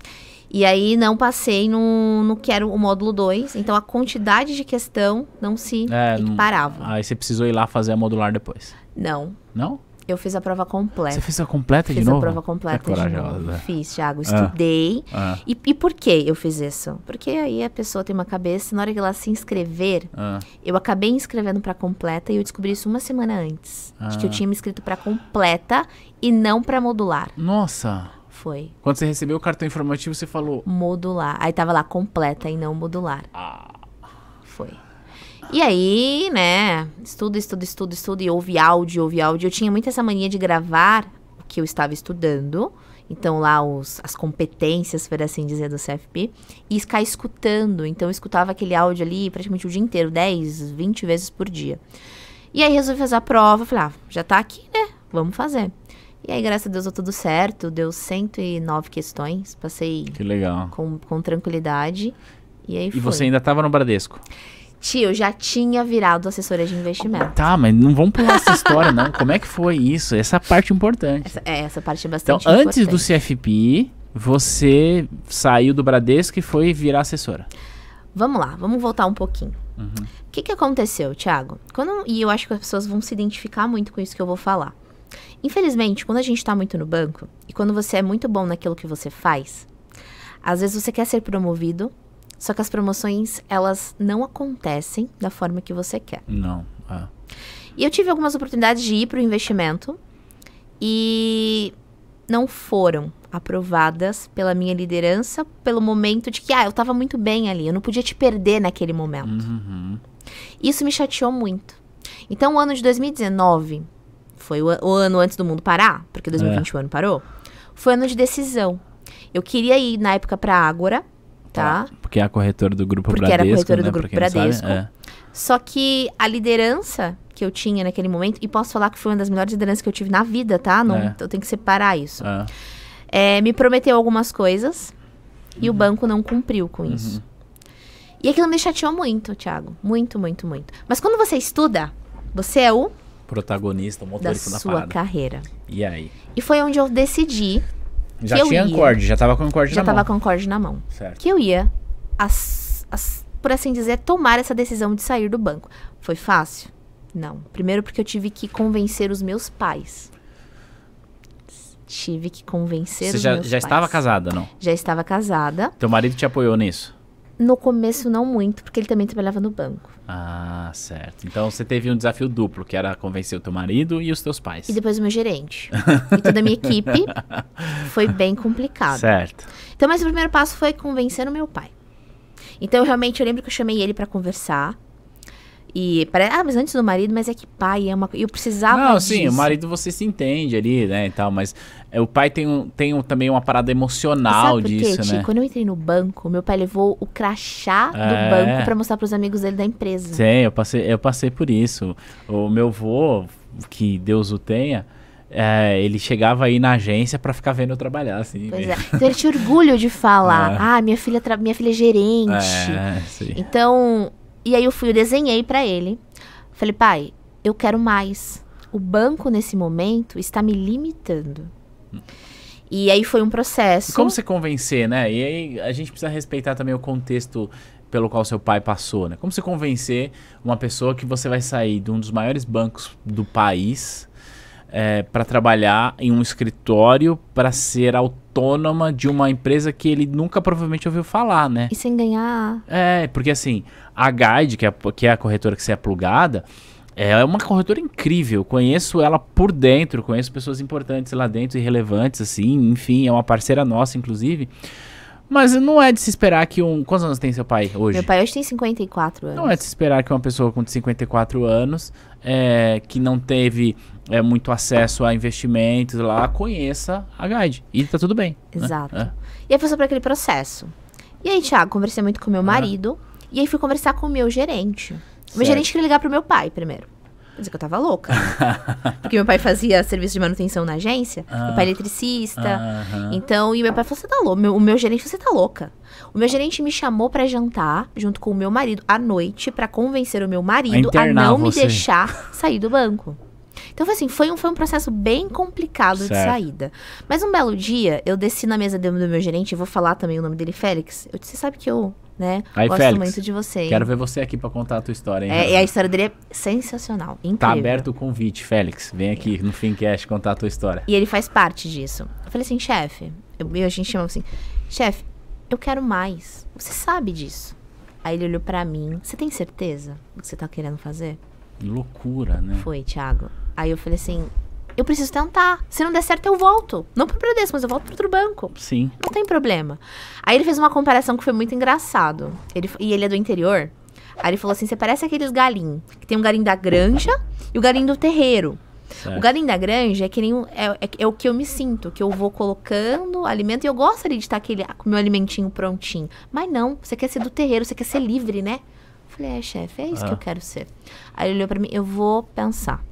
E aí não passei no, no que era o módulo 2. Então a quantidade de questão não se É, não- equiparava. Aí você precisou ir lá fazer a modular depois. Não. Não? Eu fiz a prova completa. Você fez a completa. Fiz de novo? a prova completa É de novo. Fiz, Thiago. Estudei. Ah, E, e por que eu fiz isso? Porque aí a pessoa tem uma cabeça, na hora que ela se inscrever, ah. eu acabei inscrevendo pra completa e eu descobri isso uma semana antes. De que eu Ah. tinha me inscrito pra completa e não pra modular. Nossa. Foi. Quando você recebeu o cartão informativo, você falou. Modular. Aí tava lá completa e não modular. Ah, Foi. E aí, né, estudo, estudo, estudo, estudo, e ouve áudio, ouve áudio. Eu tinha muito essa mania de gravar o que eu estava estudando. Então, lá, os, as competências, por assim dizer, do CFP. E ficar escutando. Então, eu escutava aquele áudio ali praticamente o dia inteiro, 10, 20 vezes por dia. E aí, resolvi fazer a prova. Falei, ah, já tá aqui, né? Vamos fazer. E aí, graças a Deus, deu tudo certo. Deu 109 questões. Passei que legal. com, com tranquilidade. E aí E foi. você ainda tava no Bradesco? Tio, eu já tinha virado assessora de investimento. Tá, mas não vamos pular essa história, não. Como é que foi isso? Essa é parte importante. Essa, é, essa parte é Então, bastante antes do importante. CFP, você saiu do Bradesco e foi virar assessora. Vamos lá, vamos voltar um pouquinho. Uhum. O que, que aconteceu, Thiago? Quando, e eu acho que as pessoas vão se identificar muito com isso que eu vou falar. Infelizmente, quando a gente tá muito no banco, e quando você é muito bom naquilo que você faz, às vezes você quer ser promovido, só que as promoções, elas não acontecem da forma que você quer. Não. Ah. E eu tive algumas oportunidades de ir para o investimento e não foram aprovadas pela minha liderança, pelo momento de que, ah, eu estava muito bem ali, eu não podia te perder naquele momento. Uhum. Isso me chateou muito. Então, o ano de 2019 foi o, o ano antes do mundo parar, porque 2020 o ano parou. Foi ano de decisão. Eu queria ir na época para Ágora, tá? Porque é a corretora do Grupo Porque era a Bradesco. corretora do né, Grupo quem não Bradesco. sabe. É. Só que a liderança que eu tinha naquele momento, e posso falar que foi uma das melhores lideranças que eu tive na vida, tá? Não, É. Eu tenho que separar isso. Ah. É, me prometeu algumas coisas e Uhum. o banco não cumpriu com isso. E aquilo me chateou muito, Thiago. Muito, muito, muito. Mas quando você estuda, você é o Protagonista, o da motorista da, sua parada. carreira. E aí? E foi onde eu decidi, Já eu tinha ia. acorde, já tava com já na tava mão. com o corte na mão, Certo. que eu ia, as- as- por assim dizer, tomar essa decisão de sair do banco. Foi fácil? Não. Primeiro porque eu tive que convencer os meus pais. Tive que convencer Você os já, meus já pais. estava casada, não? Já estava casada. Teu marido te apoiou nisso? No começo, não muito, porque ele também trabalhava no banco. Ah, certo. Então você teve um desafio duplo, que era convencer o teu marido e os teus pais. E depois o meu gerente. e toda a minha equipe. Foi bem complicado. Certo. Então, mas o primeiro passo foi convencer o meu pai. Então, eu realmente, eu lembro que eu chamei ele pra conversar. E, pare- ah, mas antes do marido, mas é que pai é uma coisa. Eu precisava Não, sim, o disso. marido você se entende ali, né, e tal, mas é, o pai tem, um, tem um- também uma parada emocional Sabe por quê, disso, Ti? né? Quando eu entrei no banco, meu pai levou o crachá do É. banco pra mostrar pros amigos dele da empresa. Sim, eu passei, eu passei por isso. O meu vô, que Deus o tenha, é, ele chegava aí na agência pra ficar vendo eu trabalhar, assim. Pois meio- é. Então ele tinha orgulho de falar: É. ah, minha filha, minha filha é gerente. É, sim. Então, e aí eu fui, eu desenhei pra ele. Falei, pai, eu quero mais. O banco nesse momento está me limitando. E aí foi um processo. Como você convencer, né? E aí a gente precisa respeitar também o contexto pelo qual seu pai passou, né? Como você convencer uma pessoa que você vai sair de um dos maiores bancos do país para trabalhar em um escritório para ser autônoma de uma empresa que ele nunca provavelmente ouviu falar, né? E sem ganhar. É, porque assim, a Guide, que é, que é a corretora que você é plugada, é uma corretora incrível. Conheço ela por dentro, conheço pessoas importantes lá dentro e relevantes, assim, enfim, é uma parceira nossa, inclusive. Mas não é de se esperar que um. Quantos anos tem seu pai hoje? Meu pai hoje tem 54 anos. Não é de se esperar que uma pessoa com 54 anos, é, que não teve é, muito acesso a investimentos lá, conheça a Guide. E tá tudo bem. né? Exato. É. E aí passou por aquele processo. E aí, Thiago, conversei muito com meu marido. E aí fui conversar com o meu gerente. O meu Certo. gerente queria ligar pro meu pai primeiro. Quer dizer que eu tava louca. Porque meu pai fazia serviço de manutenção na agência. Meu pai é eletricista. Então, e meu pai falou: você tá louca. O meu gerente, você tá louca. O meu gerente me chamou pra jantar, junto com o meu marido, à noite, pra convencer o meu marido a, internar não me você. deixar sair do banco. Então, foi assim, foi um, foi um processo bem complicado de Certo. saída. Mas um belo dia, eu desci na mesa do, do meu gerente, vou falar também o nome dele, Félix. Eu disse, você sabe que eu, né, Aí, gosto Félix, muito de você. hein?" Quero ver você aqui pra contar a tua história, hein? É, e a história dele é sensacional, incrível. Tá aberto o convite, Félix. Vem aqui no Fincast contar a tua história. E ele faz parte disso. Eu falei assim, chefe, eu, a gente chamava assim, chefe, eu quero mais. Você sabe disso. Aí ele olhou pra mim, você tem certeza do que você tá querendo fazer? Loucura, né? Foi, Thiago. Aí eu falei assim, eu preciso tentar. Se não der certo, eu volto. Não pro Bradesco, mas eu volto pro outro banco. Sim. Não tem problema. Aí ele fez uma comparação que foi muito engraçado. Ele, e ele é do interior. Aí ele falou assim: você parece aqueles galinhos. Que tem um galinho da granja e o galinho do terreiro. Certo. O galinho da granja é que nem o- é, é- é o que eu me sinto, que eu vou colocando alimento e eu gosto ali de estar aquele, com o meu alimentinho prontinho. Mas não, você quer ser do terreiro, você quer ser livre, né? Eu falei, é, chefe, é isso que Ah. eu quero ser. Aí ele olhou pra mim, eu vou pensar.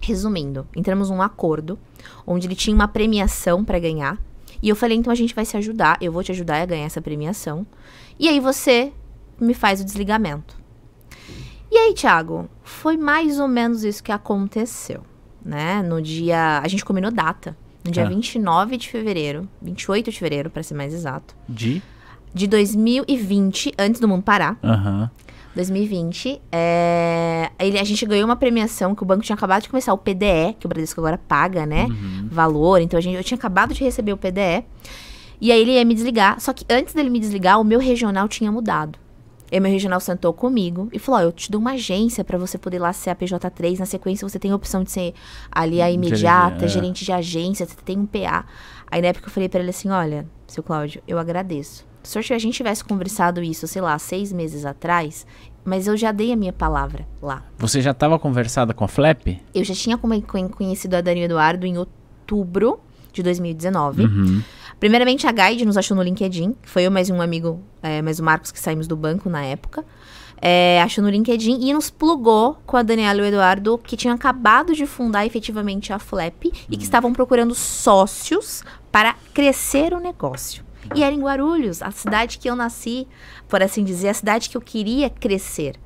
Resumindo, entramos num acordo onde ele tinha uma premiação pra ganhar. E eu falei, então a gente vai se ajudar, eu vou te ajudar a ganhar essa premiação. E aí você me faz o desligamento. E aí, Thiago, foi mais ou menos isso que aconteceu, né? No dia, a gente combinou data, no dia Ah. 29 de fevereiro, 28 de fevereiro, pra ser mais exato, De? de 2020, antes do mundo parar. Aham. 2020, é, ele, a gente ganhou uma premiação que o banco tinha acabado de começar, o PDE, que o Bradesco agora paga, né? Uhum. Valor. Então a gente, eu tinha acabado de receber o PDE. E aí ele ia me desligar. Só que antes dele me desligar, o meu regional tinha mudado. E meu regional sentou comigo e falou: Ó, eu te dou uma agência pra você poder lá ser a PJ3. Na sequência, você tem a opção de ser ali a imediata, é. gerente de agência, você tem um PA. Aí na época eu falei pra ele assim: olha, seu Cláudio, eu agradeço. Se a gente tivesse conversado isso, sei lá, seis meses atrás, mas eu já dei a minha palavra lá. Você já tava conversada com a Flap? Eu já tinha conhecido a Dani Eduardo em outubro de 2019. Uhum. Primeiramente, a Guide nos achou no LinkedIn. Foi eu mais um amigo, é, mais o Marcos, que saímos do banco na época. É, achou no LinkedIn e nos plugou com a Daniela e o Eduardo, que tinham acabado de fundar efetivamente a Flap e que estavam procurando sócios para crescer o negócio. E era em Guarulhos, a cidade que eu nasci, por assim dizer, a cidade que eu queria crescer.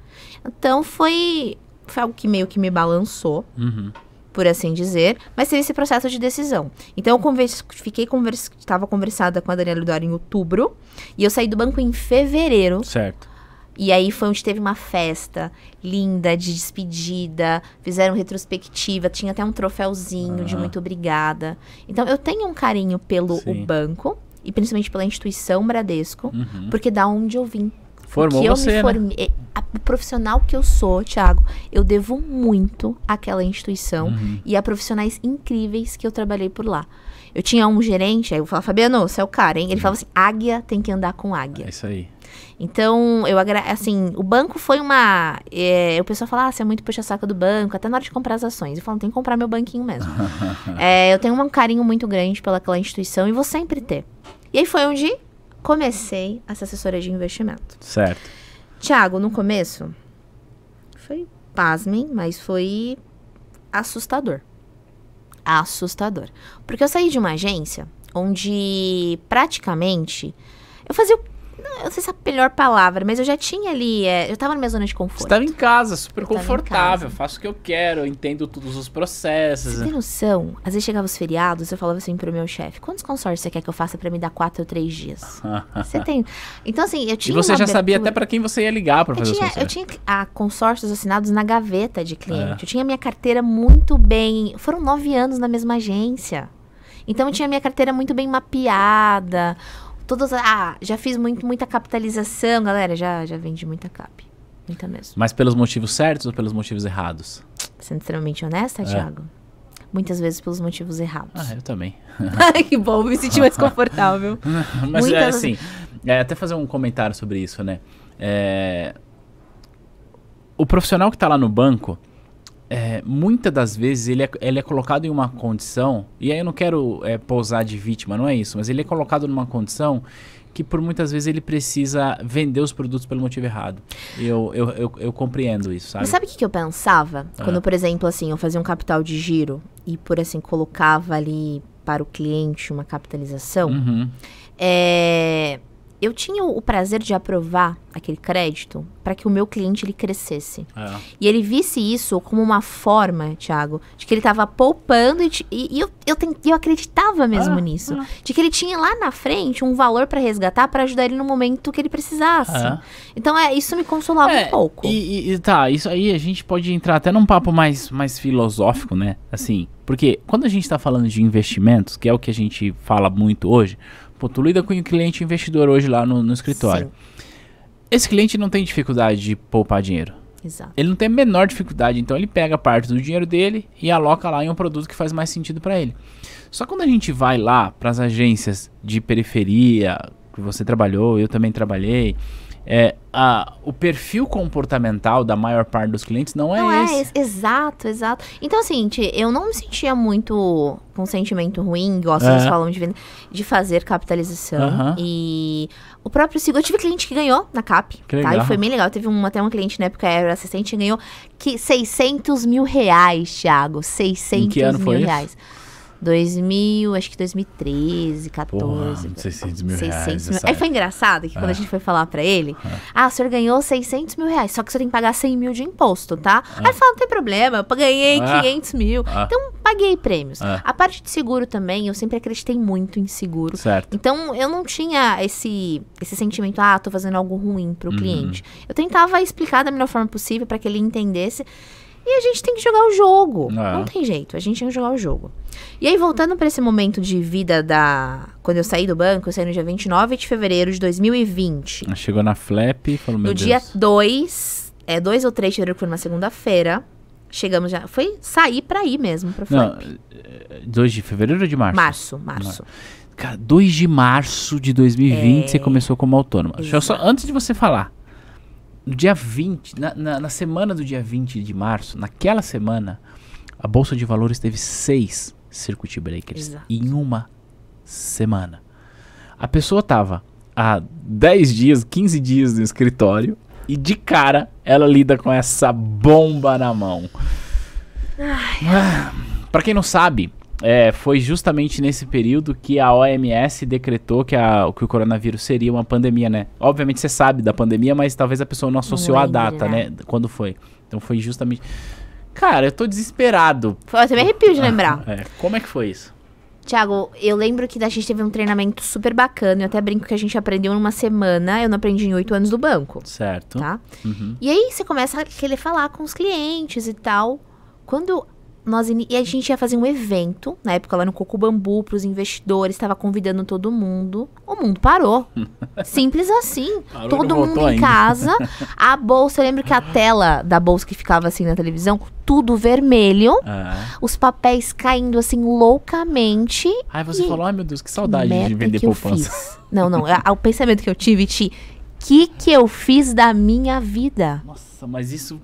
Então foi, foi algo que meio que me balançou Uhum. por assim dizer, mas teve esse processo de decisão. Então eu converse, fiquei convers, estava conversada com a Daniela Eduardo em outubro e eu saí do banco em fevereiro. Certo. E aí foi onde teve uma festa linda de despedida, fizeram retrospectiva, tinha até um troféuzinho de Aham. muito obrigada. Então eu tenho um carinho pelo Sim. o banco e principalmente pela instituição Bradesco, Uhum. porque da onde eu vim Formou que eu você, me né? formei, a- o profissional que eu sou, Thiago, eu devo muito àquela instituição Uhum. e a profissionais incríveis que eu trabalhei por lá. Eu tinha um gerente, aí eu falava, Fabiano, você é o cara, hein? Ele falava assim, águia tem que andar com águia. É isso aí. Então, eu assim, o banco foi uma. É, o pessoal fala, ah, você é muito puxa-saco do banco, até na hora de comprar as ações. Eu falo, tem que comprar meu banquinho mesmo. É, eu tenho um carinho muito grande pelaquela instituição e vou sempre ter. E aí foi onde comecei essa assessoria de investimento. Certo. Tiago, no começo, foi, pasmem, mas foi assustador. Assustador. Porque eu saí de uma agência onde praticamente eu fazia. o- não, Eu não sei se é a melhor palavra, mas eu já tinha ali. é, eu tava na minha zona de Você conforto. estava em casa, super tava em confortável, casa. faço o que eu quero, eu entendo todos os processos. Você tem noção? Às vezes chegava os feriados, eu falava assim pro meu chefe: quantos consórcios você quer que eu faça pra me dar quatro ou três dias? Você tem. Então, assim, eu E tinha. você uma já sabia abertura- até pra quem você ia ligar pra Eu fazer tinha, seu eu tinha ah, consórcios assinados na gaveta de cliente. Eu tinha minha carteira muito bem. Foram nove anos na mesma agência. Então eu tinha minha carteira muito bem mapeada. Todas. Ah, já fiz muito, muita capitalização, galera. Já, já vendi muita cap. Muita mesmo. Mas pelos motivos certos ou pelos motivos errados? Sendo extremamente honesta, É. Thiago. Muitas vezes pelos motivos errados. Ah, eu também. Que bom, me senti mais confortável. Mas é Muitas- assim, é, até fazer um comentário sobre isso, né? É, o profissional que tá lá no banco, é, muitas das vezes ele é, ele é colocado em uma condição, e aí eu não quero é, pousar de vítima, não é isso, mas ele é colocado numa condição que por muitas vezes ele precisa vender os produtos pelo motivo errado. Eu, eu, eu, eu compreendo isso, sabe? Mas sabe o que, que eu pensava? Ah. Quando, por exemplo, assim, eu fazia um capital de giro e, por assim, colocava ali para o cliente uma capitalização, Uhum. é, eu tinha o prazer de aprovar aquele crédito para que o meu cliente ele crescesse. É. E ele visse isso como uma forma, Thiago, de que ele estava poupando e, e- e eu, eu, eu acreditava mesmo Ah, nisso. De que ele tinha lá na frente um valor para resgatar para ajudar ele no momento que ele precisasse. Ah. Então, é, isso me consolava É, um pouco. E, e- tá, isso aí a gente pode entrar até num papo mais, mais filosófico, né? Assim, porque quando a gente tá falando de investimentos, que é o que a gente fala muito hoje, pô, tu lida com o cliente investidor hoje lá no, no escritório. Esse cliente não tem dificuldade de poupar dinheiro. Exato. Ele não tem a menor dificuldade, então ele pega parte do dinheiro dele e aloca lá em um produto que faz mais sentido para ele. Só quando a gente vai lá para as agências de periferia, que você trabalhou, eu também trabalhei, é, a, o perfil comportamental da maior parte dos clientes não é Não é, esse. ex- exato, exato. Então, assim, eu não me sentia muito com um sentimento ruim, igual vocês É. falam de, venda- de fazer capitalização. E o próprio seguro, eu tive cliente que ganhou na CAP, Que tá? legal. E foi bem legal. Teve um, até uma cliente na época, era assistente, e ganhou que 600 mil reais, Thiago. 600 Em que ano mil foi isso? Reais. 2000, acho que 2013, 14. Porra, 600 mil reais. 600 mil. essa Aí foi engraçado que quando Ah. a gente foi falar pra ele, ah, o senhor ganhou 600 mil reais, só que você tem que pagar 100 mil de imposto, tá? Aí ele falou, não tem problema, eu ganhei Ah. 500 mil. Ah. Então, paguei prêmios. Ah. A parte de seguro também, eu sempre acreditei muito em seguro. Certo. Então, eu não tinha esse, esse sentimento, ah, tô fazendo algo ruim pro Uhum. cliente. Eu tentava explicar da melhor forma possível pra que ele entendesse. E a gente tem que jogar o jogo. É. Não tem jeito, a gente tem que jogar o jogo. E aí, voltando pra esse momento de vida da. Quando eu saí do banco, eu saí no dia 29 de fevereiro de 2020. Chegou na flap e falou, meu No Deus. dia 2, é 2 ou 3 de fevereiro, que foi numa segunda-feira. Chegamos já. Foi sair pra ir mesmo, pra Não, Flap. 2 de fevereiro ou de março? Março, março. Cara, 2 de março de 2020 você começou como autônoma. Deixa eu só, antes de você falar, no dia 20, na, na, na semana do dia 20 de março, naquela semana, a Bolsa de Valores teve seis circuit breakers Exato. em uma semana. A pessoa tava há 10 dias, 15 dias no escritório e de cara ela lida com essa bomba na mão. Ah, Pra quem não sabe, é, foi justamente nesse período que a OMS decretou que, a- que o coronavírus seria uma pandemia, né? Obviamente você sabe da pandemia, mas talvez a pessoa não associou a lembre, data, né? né? Quando foi. Então foi justamente. Cara, eu tô desesperado. Até me arrepio de lembrar. É, como é que foi isso? Tiago, eu lembro que a gente teve um treinamento super bacana. Eu até brinco que a gente aprendeu numa semana. Eu não aprendi em oito anos do banco, Certo. tá? Uhum. E aí você começa a querer falar com os clientes e tal. Quando nós e a gente ia fazer um evento, na época lá no Coco Bambu, pros investidores, estava convidando todo mundo. O mundo parou. Simples assim. Parou todo mundo em ainda. casa. A bolsa, eu lembro que a tela da bolsa que ficava assim na televisão, tudo vermelho. Ah. Os papéis caindo assim loucamente. Aí você E falou, ai meu Deus, que saudade meta de vender poupança. Não, não. é- o pensamento que eu tive, Ti, que que eu fiz da minha vida? Nossa, mas isso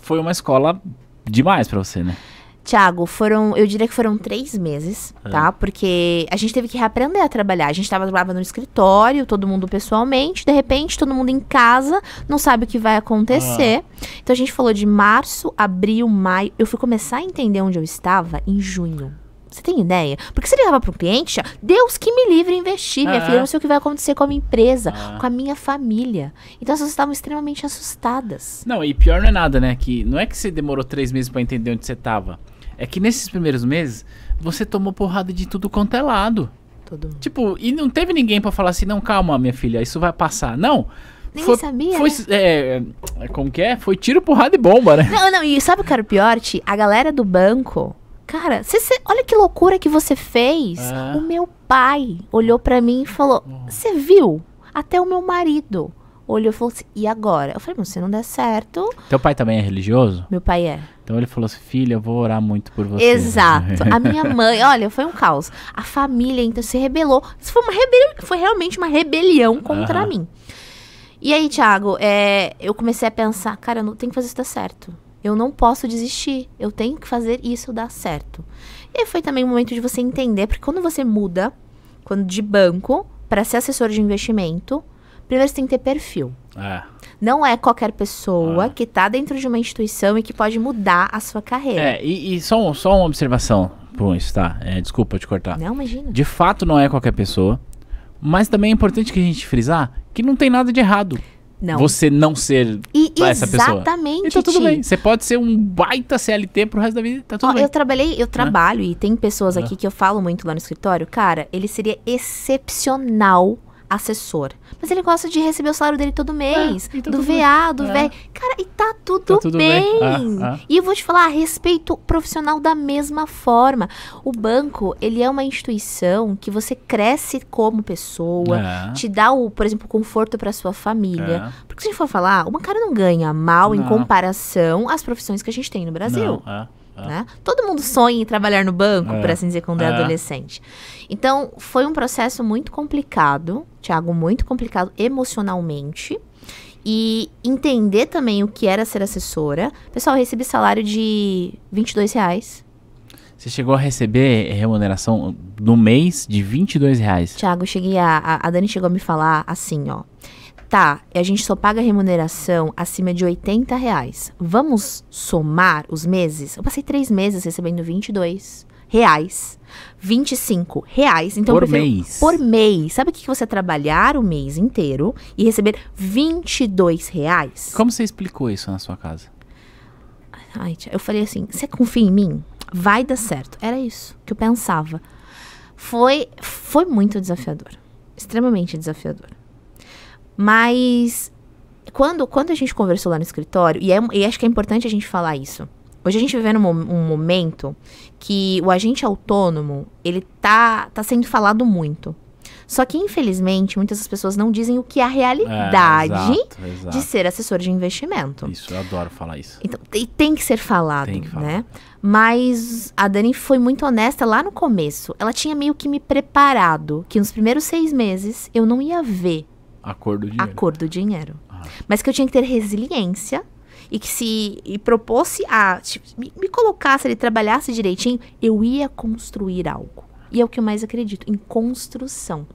foi uma escola demais pra você, né? Tiago, foram, eu diria que foram três meses, É. tá? Porque a gente teve que reaprender a trabalhar. A gente tava trabalhando no escritório, todo mundo pessoalmente, de repente, todo mundo em casa, não sabe o que vai acontecer. Ah. Então a gente falou de março, abril, maio. Eu fui começar a entender onde eu estava em junho. Você tem ideia? Porque você ligava para um cliente, Deus que me livre investir, minha Ah. filha, eu não sei o que vai acontecer com a minha empresa, Ah. com a minha família. Então as pessoas estavam extremamente assustadas. Não, e pior não é nada, né? Que não é que você demorou três meses pra entender onde você tava. É que nesses primeiros meses, você tomou porrada de tudo quanto é lado. Todo. Tipo, e não teve ninguém pra falar assim, não, calma, minha filha, isso vai passar. Não. Ninguém sabia, Foi, né? é, é, como que é? Foi tiro, porrada e bomba, né? Não, não, e sabe o que era o pior, Ti? A galera do banco. Cara, cê- cê- olha que loucura que você fez. Ah. O meu pai olhou pra mim e falou: Você viu? Até o meu marido olhou e falou assim: E agora? Eu falei: "Mas Se não der certo. Teu pai também é religioso? Meu pai é. Então ele falou assim, filha, eu vou orar muito por você. Exato. A minha mãe, olha, foi um caos. A família então se rebelou. Isso foi uma rebelião, foi realmente uma rebelião contra Aham. mim. E aí, Thiago, é, eu comecei a pensar, cara, eu não tenho que fazer isso dar certo. Eu não posso desistir. Eu tenho que fazer isso dar certo. E aí foi também o momento de você entender, porque quando você muda, quando de banco para ser assessor de investimento, primeiro você tem que ter perfil. É. Não é qualquer pessoa Ah. que tá dentro de uma instituição e que pode mudar a sua carreira. É, e, e só, um- só uma observação com isso, tá? É, desculpa te cortar. Não, imagina. De fato, não é qualquer pessoa. Mas também é importante que a gente frisar que não tem nada de errado Não. você não ser E essa pessoa. exatamente. E tá tudo bem. Você pode ser um baita CLT pro resto da vida. Tá tudo Ó, bem. eu trabalhei, eu trabalho e tem pessoas Ah. aqui que eu falo muito lá no escritório. Cara, ele seria excepcional assessor. Mas ele gosta de receber o salário dele todo mês. e tá do tudo bem. VA, do É. Cara, e tá tudo, Tá tudo bem. bem. Ah, ah. E eu vou te falar, respeito profissional da mesma forma. O banco, ele é uma instituição que você cresce como pessoa. É. Te dá o, por exemplo, conforto para sua família. É. Porque se a gente for falar, o bancário não ganha mal em Não. comparação às profissões que a gente tem no Brasil. Não, é, é. né? Todo mundo sonha em trabalhar no banco, É. por assim dizer, quando é, É. adolescente. Então, foi um processo muito complicado, Thiago, muito complicado emocionalmente. E entender também o que era ser assessora. Pessoal, eu recebi salário de 22 reais. Você chegou a receber remuneração no mês de 22 reais. Thiago, eu cheguei a, a. A Dani chegou a me falar assim, ó. Tá, a gente só paga remuneração acima de 80 reais. Vamos somar os meses? Eu passei três meses recebendo 22 reais. 25 reais. Então Por mês. Por mês. Sabe o que que você trabalhar o mês inteiro e receber 22 reais? Como você explicou isso na sua casa? Ai, tia, eu falei assim: você confia em mim? Vai dar certo. Era isso que eu pensava. Foi, foi muito desafiador. Extremamente desafiador. Mas quando, quando a gente conversou lá no escritório, e, é, e acho que é importante a gente falar isso. Hoje a gente vive num um momento que o agente autônomo, ele tá, tá sendo falado muito. Só que, infelizmente, muitas das pessoas não dizem o que é a realidade É, exato, exato. de ser assessor de investimento. Isso, eu adoro falar isso. Então, e tem que ser falado, Tem que falar. né? Mas a Dani foi muito honesta lá no começo. Ela tinha meio que me preparado que nos primeiros seis meses eu não ia ver Acordo de a cor do dinheiro. Ah. Mas que eu tinha que ter resiliência e que se e propôs a tipo, me, me colocasse ali, trabalhasse direitinho, eu ia construir algo. E é o que eu mais acredito, em construção.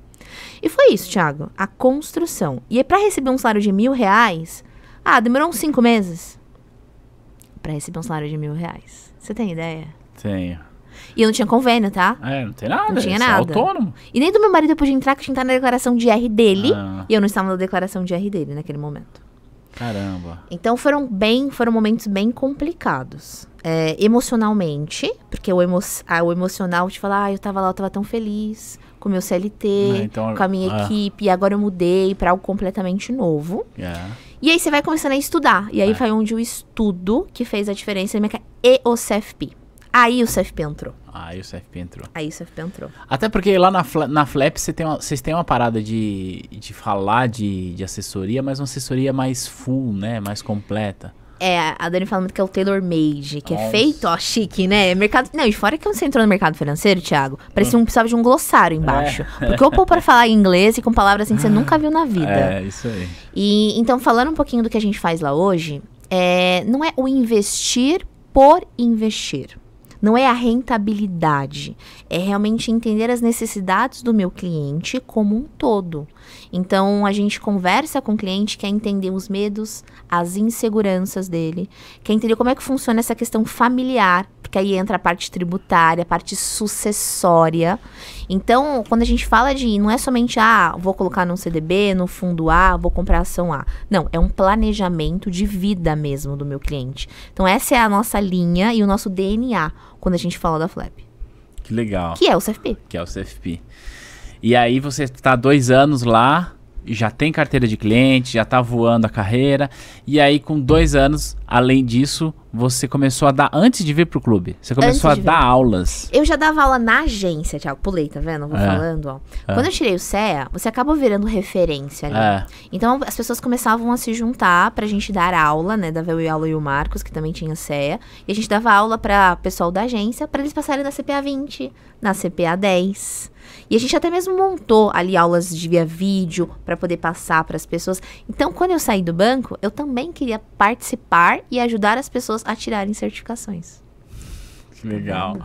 E foi isso, Thiago, a construção. E aí, pra receber um salário de mil reais, ah, demorou uns cinco meses pra receber um salário de mil reais. Você tem ideia? Tenho. E eu não tinha convênio, tá? É, não tem nada. Não tinha é nada. autônomo. E nem do meu marido eu podia entrar, que tinha que estar na declaração de R dele. Ah, E eu não estava na declaração de R dele naquele momento. caramba. Então foram bem, foram momentos bem complicados. É, emocionalmente, porque o, emo ah, o emocional te fala, ah, eu tava lá, eu tava tão feliz com o meu CLT, É, então, com a minha ah. equipe, e agora eu mudei pra algo completamente novo. É. E aí você vai começando a estudar. E aí É. foi onde o estudo que fez a diferença na minha ca- e o CFP. Aí o CFP entrou. Aí o CFP entrou. Aí o CFP entrou. Até porque lá na, na Flap vocês têm uma parada de, de falar de, de assessoria, mas uma assessoria mais full, né? Mais completa. É, a Dani fala muito que é o tailor made, que é Nossa. feito, ó, chique, né? Mercado. Não, e fora que você entrou no mercado financeiro, Thiago, parecia um precisava de um glossário embaixo. Porque ou para falar inglês e com palavras assim que você nunca viu na vida. É, isso aí. E então, falando um pouquinho do que a gente faz lá hoje, é, não é o investir por investir. Não é a rentabilidade. É realmente entender as necessidades do meu cliente como um todo. Então, a gente conversa com o cliente, quer entender os medos, as inseguranças dele, quer entender como é que funciona essa questão familiar, porque aí entra a parte tributária, a parte sucessória. Então, quando a gente fala de. Não é somente, ah, vou colocar num CDB, no fundo A, vou comprar ação A. Não, é um planejamento de vida mesmo do meu cliente. Então, essa é a nossa linha e o nosso DNA quando a gente fala da Flap, Que legal. que é o CFP. Que é o CFP. E aí você está dois anos lá, já tem carteira de cliente, já tá voando a carreira. E aí, com dois anos, além disso, você começou a dar. Antes de vir pro clube, você começou Antes a dar aulas. Eu já dava aula na agência, Thiago. Pulei, tá vendo? Vou É. falando, ó. Quando eu tirei o CEA, você acaba virando referência ali. É. Então, as pessoas começavam a se juntar pra gente dar aula, né? Dava eu e aula e o Marcos, que também tinha CEA. E a gente dava aula pra pessoal da agência, pra eles passarem na CPA 20, na CPA 10. E a gente até mesmo montou ali aulas de via vídeo pra poder passar pras pessoas. Então, quando eu saí do banco, eu também queria participar e ajudar as pessoas a tirarem certificações. Que legal.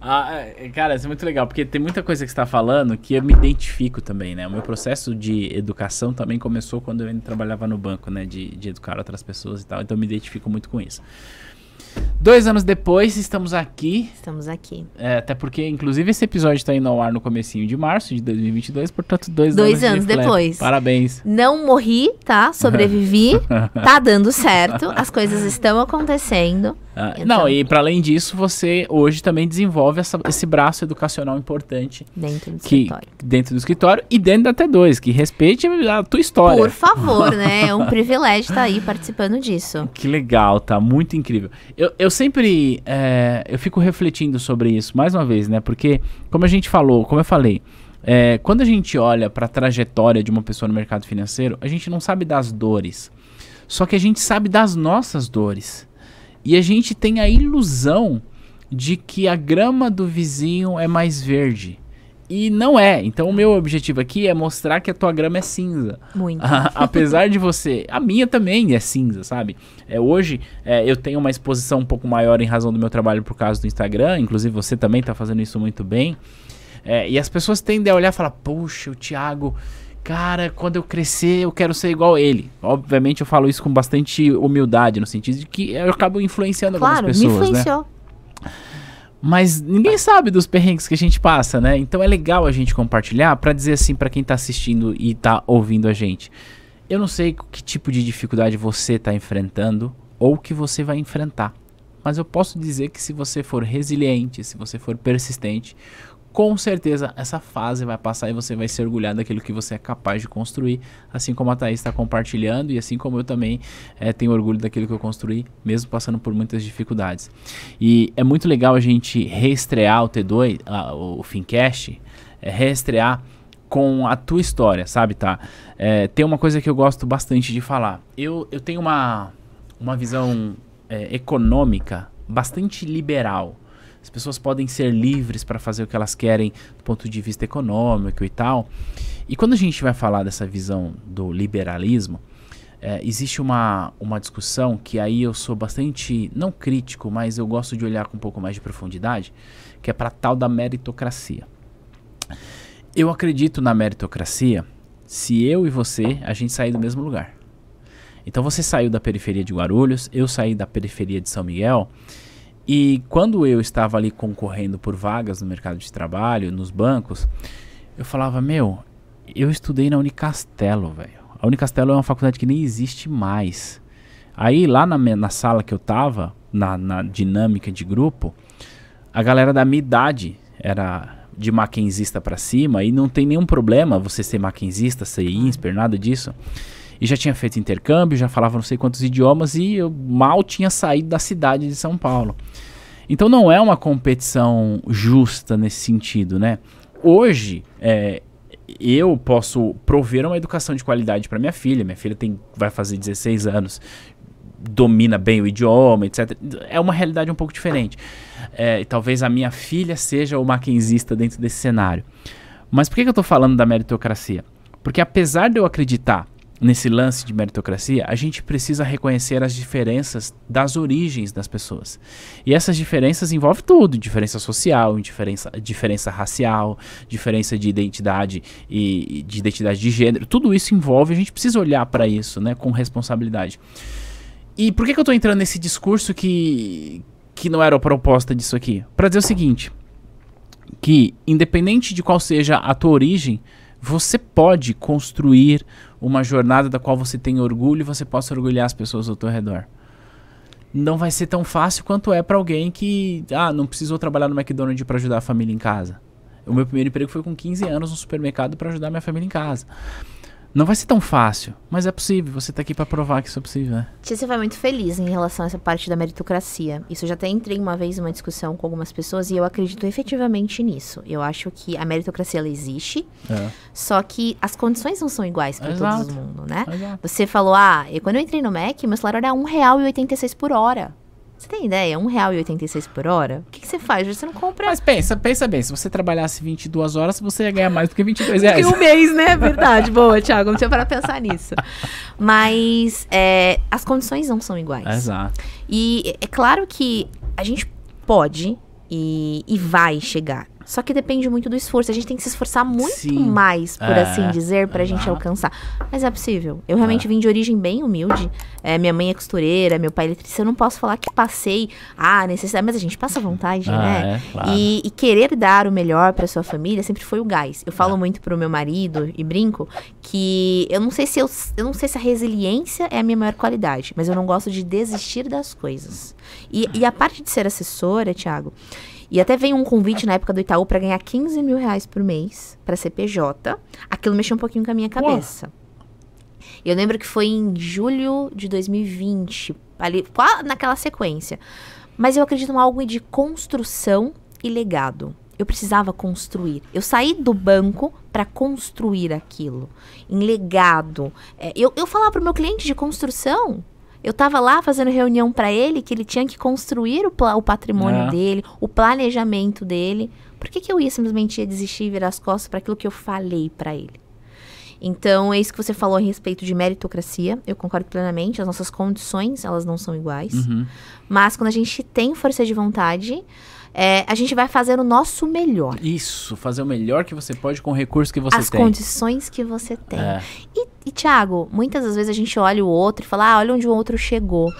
Ah, é, cara, isso é muito legal, porque tem muita coisa que você está falando que eu me identifico também, né? O meu processo de educação também começou quando eu ainda trabalhava no banco, né? De, de educar outras pessoas e tal, então eu me identifico muito com isso. Dois anos depois, estamos aqui. Estamos aqui. É, até porque, inclusive, esse episódio está indo ao ar no comecinho de março de 2022, portanto, dois, dois anos, anos de depois. Parabéns. Não morri, tá? Sobrevivi. tá dando certo. As coisas estão acontecendo. Ah, não, e para além disso, você hoje também desenvolve essa, esse braço educacional importante. Dentro do que, escritório. Dentro do escritório e dentro da T2, que respeite a tua história. Por favor, né? É um privilégio estar aí participando disso. Que legal, tá? Muito incrível. Eu, eu sempre é, eu fico refletindo sobre isso, mais uma vez, né? Porque, como a gente falou, como eu falei, é, quando a gente olha para a trajetória de uma pessoa no mercado financeiro, a gente não sabe das dores. Só que a gente sabe das nossas dores. E a gente tem a ilusão de que a grama do vizinho é mais verde. E não é. Então, o meu objetivo aqui é mostrar que a tua grama é cinza. Muito. apesar de você. A minha também é cinza, sabe? É, hoje é, eu tenho uma exposição um pouco maior em razão do meu trabalho por causa do Instagram. Inclusive, você também está fazendo isso muito bem. É, e as pessoas tendem a olhar e falar: Poxa, o Thiago cara, quando eu crescer eu quero ser igual a ele. Obviamente eu falo isso com bastante humildade, no sentido de que eu acabo influenciando claro, algumas pessoas, me influenciou. né? Mas ninguém sabe dos perrengues que a gente passa, né? Então é legal a gente compartilhar para dizer assim para quem tá assistindo e tá ouvindo a gente. Eu não sei que tipo de dificuldade você tá enfrentando ou que você vai enfrentar. Mas eu posso dizer que se você for resiliente, se você for persistente, com certeza essa fase vai passar e você vai se orgulhar daquilo que você é capaz de construir, assim como a Thaís está compartilhando e assim como eu também é, tenho orgulho daquilo que eu construí, mesmo passando por muitas dificuldades. E é muito legal a gente reestrear o T2, a, o Fincast, é, reestrear com a tua história, sabe, tá? É, tem uma coisa que eu gosto bastante de falar. Eu, eu tenho uma, uma visão é, econômica bastante liberal as pessoas podem ser livres para fazer o que elas querem do ponto de vista econômico e tal. E quando a gente vai falar dessa visão do liberalismo, é, existe uma, uma discussão que aí eu sou bastante, não crítico, mas eu gosto de olhar com um pouco mais de profundidade, que é para tal da meritocracia. Eu acredito na meritocracia se eu e você, a gente sair do mesmo lugar. Então você saiu da periferia de Guarulhos, eu saí da periferia de São Miguel, e quando eu estava ali concorrendo por vagas no mercado de trabalho, nos bancos, eu falava, meu, eu estudei na Unicastelo, velho. A Unicastelo é uma faculdade que nem existe mais. Aí lá na, na sala que eu tava, na, na dinâmica de grupo, a galera da minha idade era de maquinzista para cima e não tem nenhum problema você ser maquinzista, ser INSPER, nada disso e já tinha feito intercâmbio, já falava não sei quantos idiomas e eu mal tinha saído da cidade de São Paulo. Então não é uma competição justa nesse sentido, né? Hoje, é, eu posso prover uma educação de qualidade para minha filha. Minha filha tem, vai fazer 16 anos, domina bem o idioma, etc. É uma realidade um pouco diferente. É, talvez a minha filha seja o maquinzista dentro desse cenário. Mas por que, que eu estou falando da meritocracia? Porque apesar de eu acreditar nesse lance de meritocracia, a gente precisa reconhecer as diferenças das origens das pessoas. E essas diferenças envolvem tudo: diferença social, diferença, diferença racial, diferença de identidade e de identidade de gênero. Tudo isso envolve, a gente precisa olhar para isso, né, com responsabilidade. E por que, que eu estou entrando nesse discurso que, que não era a proposta disso aqui? Para dizer o seguinte: que independente de qual seja a tua origem, você pode construir uma jornada da qual você tem orgulho e você possa orgulhar as pessoas ao teu redor. Não vai ser tão fácil quanto é para alguém que, ah, não precisou trabalhar no McDonald's para ajudar a família em casa. O meu primeiro emprego foi com 15 anos no supermercado para ajudar minha família em casa. Não vai ser tão fácil, mas é possível. Você está aqui para provar que isso é possível, né? Tia, você vai muito feliz em relação a essa parte da meritocracia. Isso eu já até entrei uma vez em uma discussão com algumas pessoas e eu acredito efetivamente nisso. Eu acho que a meritocracia ela existe, é. só que as condições não são iguais para todo mundo, né? Exato. Você falou, ah, eu, quando eu entrei no MEC, meu salário era R$1,86 por hora. Você tem ideia? R$1,86 por hora? O que, que, você faz? Você não compra. Mas pensa, pensa bem. Se você trabalhasse 22 horas, você ia ganhar mais do que 22 reais. Que um mês, né? Verdade. Boa, Thiago. Não tinha para pensar nisso. Mas é, as condições não são iguais. Exato. E é claro que a gente pode E, e vai chegar. Só que depende muito do esforço. A gente tem que se esforçar muito Sim. mais, por É, assim dizer, pra gente exato. alcançar. Mas é possível. Eu realmente vim de origem bem humilde. É, minha mãe é costureira, meu pai é eletricista. Eu não posso falar que passei a necessidade, mas a gente passa vontade, Ah, né? é, claro. E, e querer dar o melhor pra sua família sempre foi o gás. Eu falo muito pro meu marido e brinco que eu não sei se eu, eu não sei se a resiliência é a minha maior qualidade, mas eu não gosto de desistir das coisas. E, e a parte de ser assessora, Thiago, e até veio um convite na época do Itaú pra ganhar 15 mil reais por mês pra ser PJ. Aquilo mexeu um pouquinho com a minha cabeça. Eu lembro que foi em julho de 2020, ali, naquela sequência. Mas eu acredito em algo de construção e legado. Eu precisava construir. Eu saí do banco para construir aquilo. Em legado. É, eu, eu falava pro meu cliente de construção. Eu tava lá fazendo reunião para ele que ele tinha que construir o, o patrimônio É. dele, o planejamento dele. Por que, que eu ia simplesmente ia desistir e virar as costas para aquilo que eu falei para ele? Então, é isso que você falou a respeito de meritocracia. Eu concordo plenamente. As nossas condições, elas não são iguais. Uhum. Mas quando a gente tem força de vontade, é, a gente vai fazer o nosso melhor. Isso, fazer o melhor que você pode com o recurso que você As tem. condições que você tem. É. E, e, Thiago, muitas das vezes a gente olha o outro e fala, ah, olha onde o outro chegou.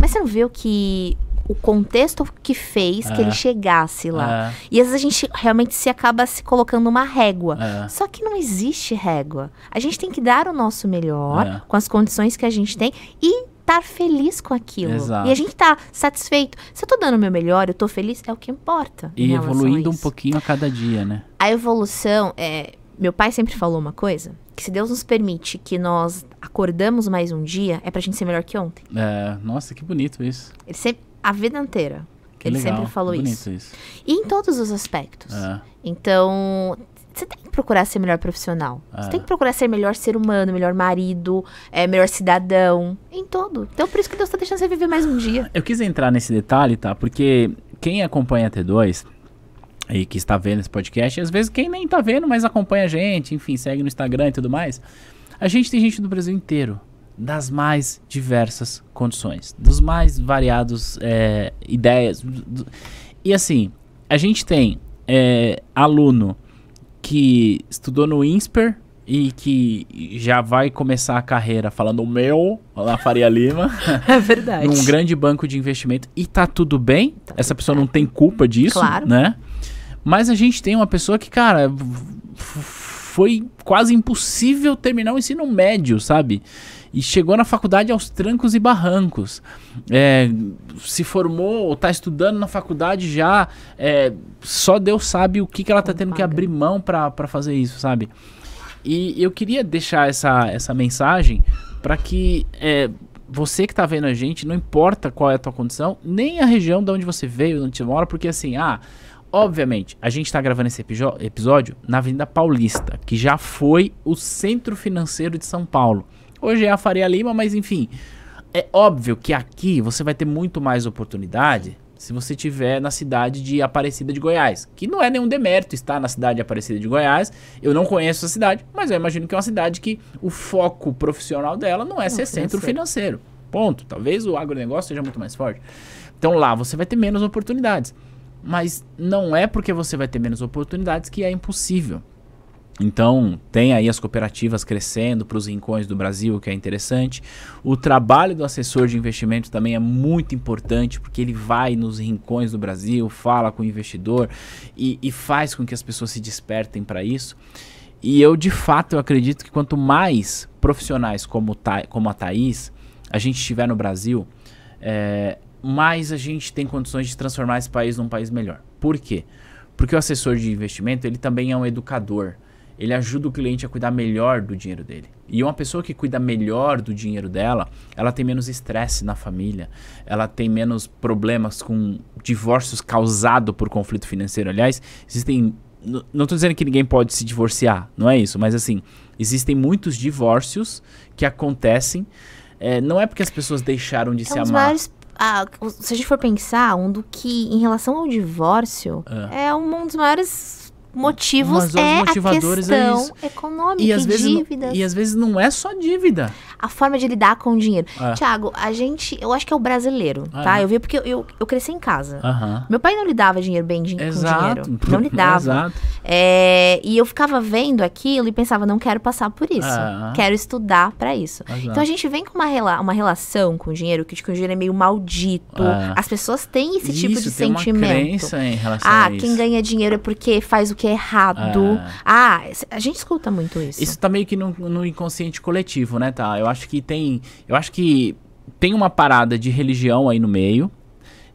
Mas você não vê o que. O contexto que fez que É. ele chegasse lá. É, E às vezes a gente realmente se acaba se colocando uma régua. é. Só que não existe régua. A gente tem que dar o nosso melhor É. com as condições que a gente tem e estar feliz com aquilo. Exato. E a gente tá satisfeito. Se eu tô dando o meu melhor, eu tô feliz, é o que importa. E evoluindo um pouquinho a cada dia, né? A evolução é. Meu pai sempre falou uma coisa: que se Deus nos permite que nós acordamos mais um dia, é pra gente ser melhor que ontem. É, nossa, que bonito isso. Ele sempre. A vida inteira. Que ele legal, sempre falou isso. isso. E em todos os aspectos. É. Então, você tem que procurar ser melhor profissional. Você tem que procurar ser melhor ser humano, melhor marido, é, melhor cidadão. Em tudo. Então, por isso que Deus tá deixando você viver mais um dia. Eu quis entrar nesse detalhe, tá? Porque quem acompanha a T2 e que está vendo esse podcast, e às vezes quem nem tá vendo, mas acompanha a gente, enfim, segue no Instagram e tudo mais, a gente tem gente do Brasil inteiro, das mais diversas condições, dos mais variados é, ideias. E assim, a gente tem é, aluno que estudou no INSPER e que já vai começar a carreira falando o meu, lá Faria Lima É verdade. num grande banco de investimento e tá tudo bem. Essa pessoa não tem culpa disso, Claro. né? Mas a gente tem uma pessoa que, cara, foi quase impossível terminar o ensino médio, sabe? E chegou na faculdade aos trancos e barrancos. É, se formou ou tá estudando na faculdade já. é, só Deus sabe o que, que ela tá Como tendo que abrir mão pra fazer isso, sabe? E eu queria deixar essa, essa mensagem para que é, você que tá vendo a gente, não importa qual é a tua condição, nem a região de onde você veio, onde você mora, porque assim, ah, obviamente, a gente tá gravando esse episódio na Avenida Paulista, que já foi o centro financeiro de São Paulo. Hoje é a Faria Lima, mas enfim, é óbvio que aqui você vai ter muito mais oportunidade se você tiver na cidade de Aparecida de Goiás, que não é nenhum demérito estar na cidade de Aparecida de Goiás. Eu não conheço a cidade, mas eu imagino que é uma cidade que o foco profissional dela não é ser centro financeiro. Ponto. Talvez o agronegócio seja muito mais forte. Então lá você vai ter menos oportunidades. Mas não é porque você vai ter menos oportunidades que é impossível. Então, tem aí as cooperativas crescendo para os rincões do Brasil, que é interessante. O trabalho do assessor de investimento também é muito importante, porque ele vai nos rincões do Brasil, fala com o investidor e, e faz com que as pessoas se despertem para isso. E eu, de fato, eu acredito que quanto mais profissionais como, como a Thaís a gente tiver no Brasil, é, mais a gente tem condições de transformar esse país num país melhor. Por quê? Porque o assessor de investimento, ele também é um educador. Ele ajuda o cliente a cuidar melhor do dinheiro dele. E uma pessoa que cuida melhor do dinheiro dela, ela tem menos estresse na família, ela tem menos problemas com divórcios causados por conflito financeiro. Aliás, existem. Não estou dizendo que ninguém pode se divorciar, não é isso, mas assim, existem muitos divórcios que acontecem. é, não é porque as pessoas deixaram de É se um amar. maiores. ah, se a gente for pensar, um do que, em relação ao divórcio, É. é um dos maiores motivos é a motivadores é questão isso. econômica E às, vezes, não- dívidas. e às vezes não é só dívida. A forma de lidar com o dinheiro. É. Tiago, a gente, eu acho que é o brasileiro, tá? É. Eu vi porque eu, eu, eu cresci em casa. Aham. Meu pai não lidava dinheiro bem din- com Exato. dinheiro. Não lidava. Exato. É, e eu ficava vendo aquilo e pensava, não quero passar por isso. Ah. Quero estudar pra isso. Exato. Então a gente vem com uma, rela uma relação com o dinheiro, que, que o dinheiro é meio maldito. Ah. As pessoas têm esse tipo Isso, de tem uma sentimento. crença em relação Ah, a isso. quem ganha dinheiro é porque faz o que é errado. Ah, a gente escuta muito isso. Isso tá meio que no, no inconsciente coletivo, né, tá? Eu acho que tem. Eu acho que tem uma parada de religião aí no meio.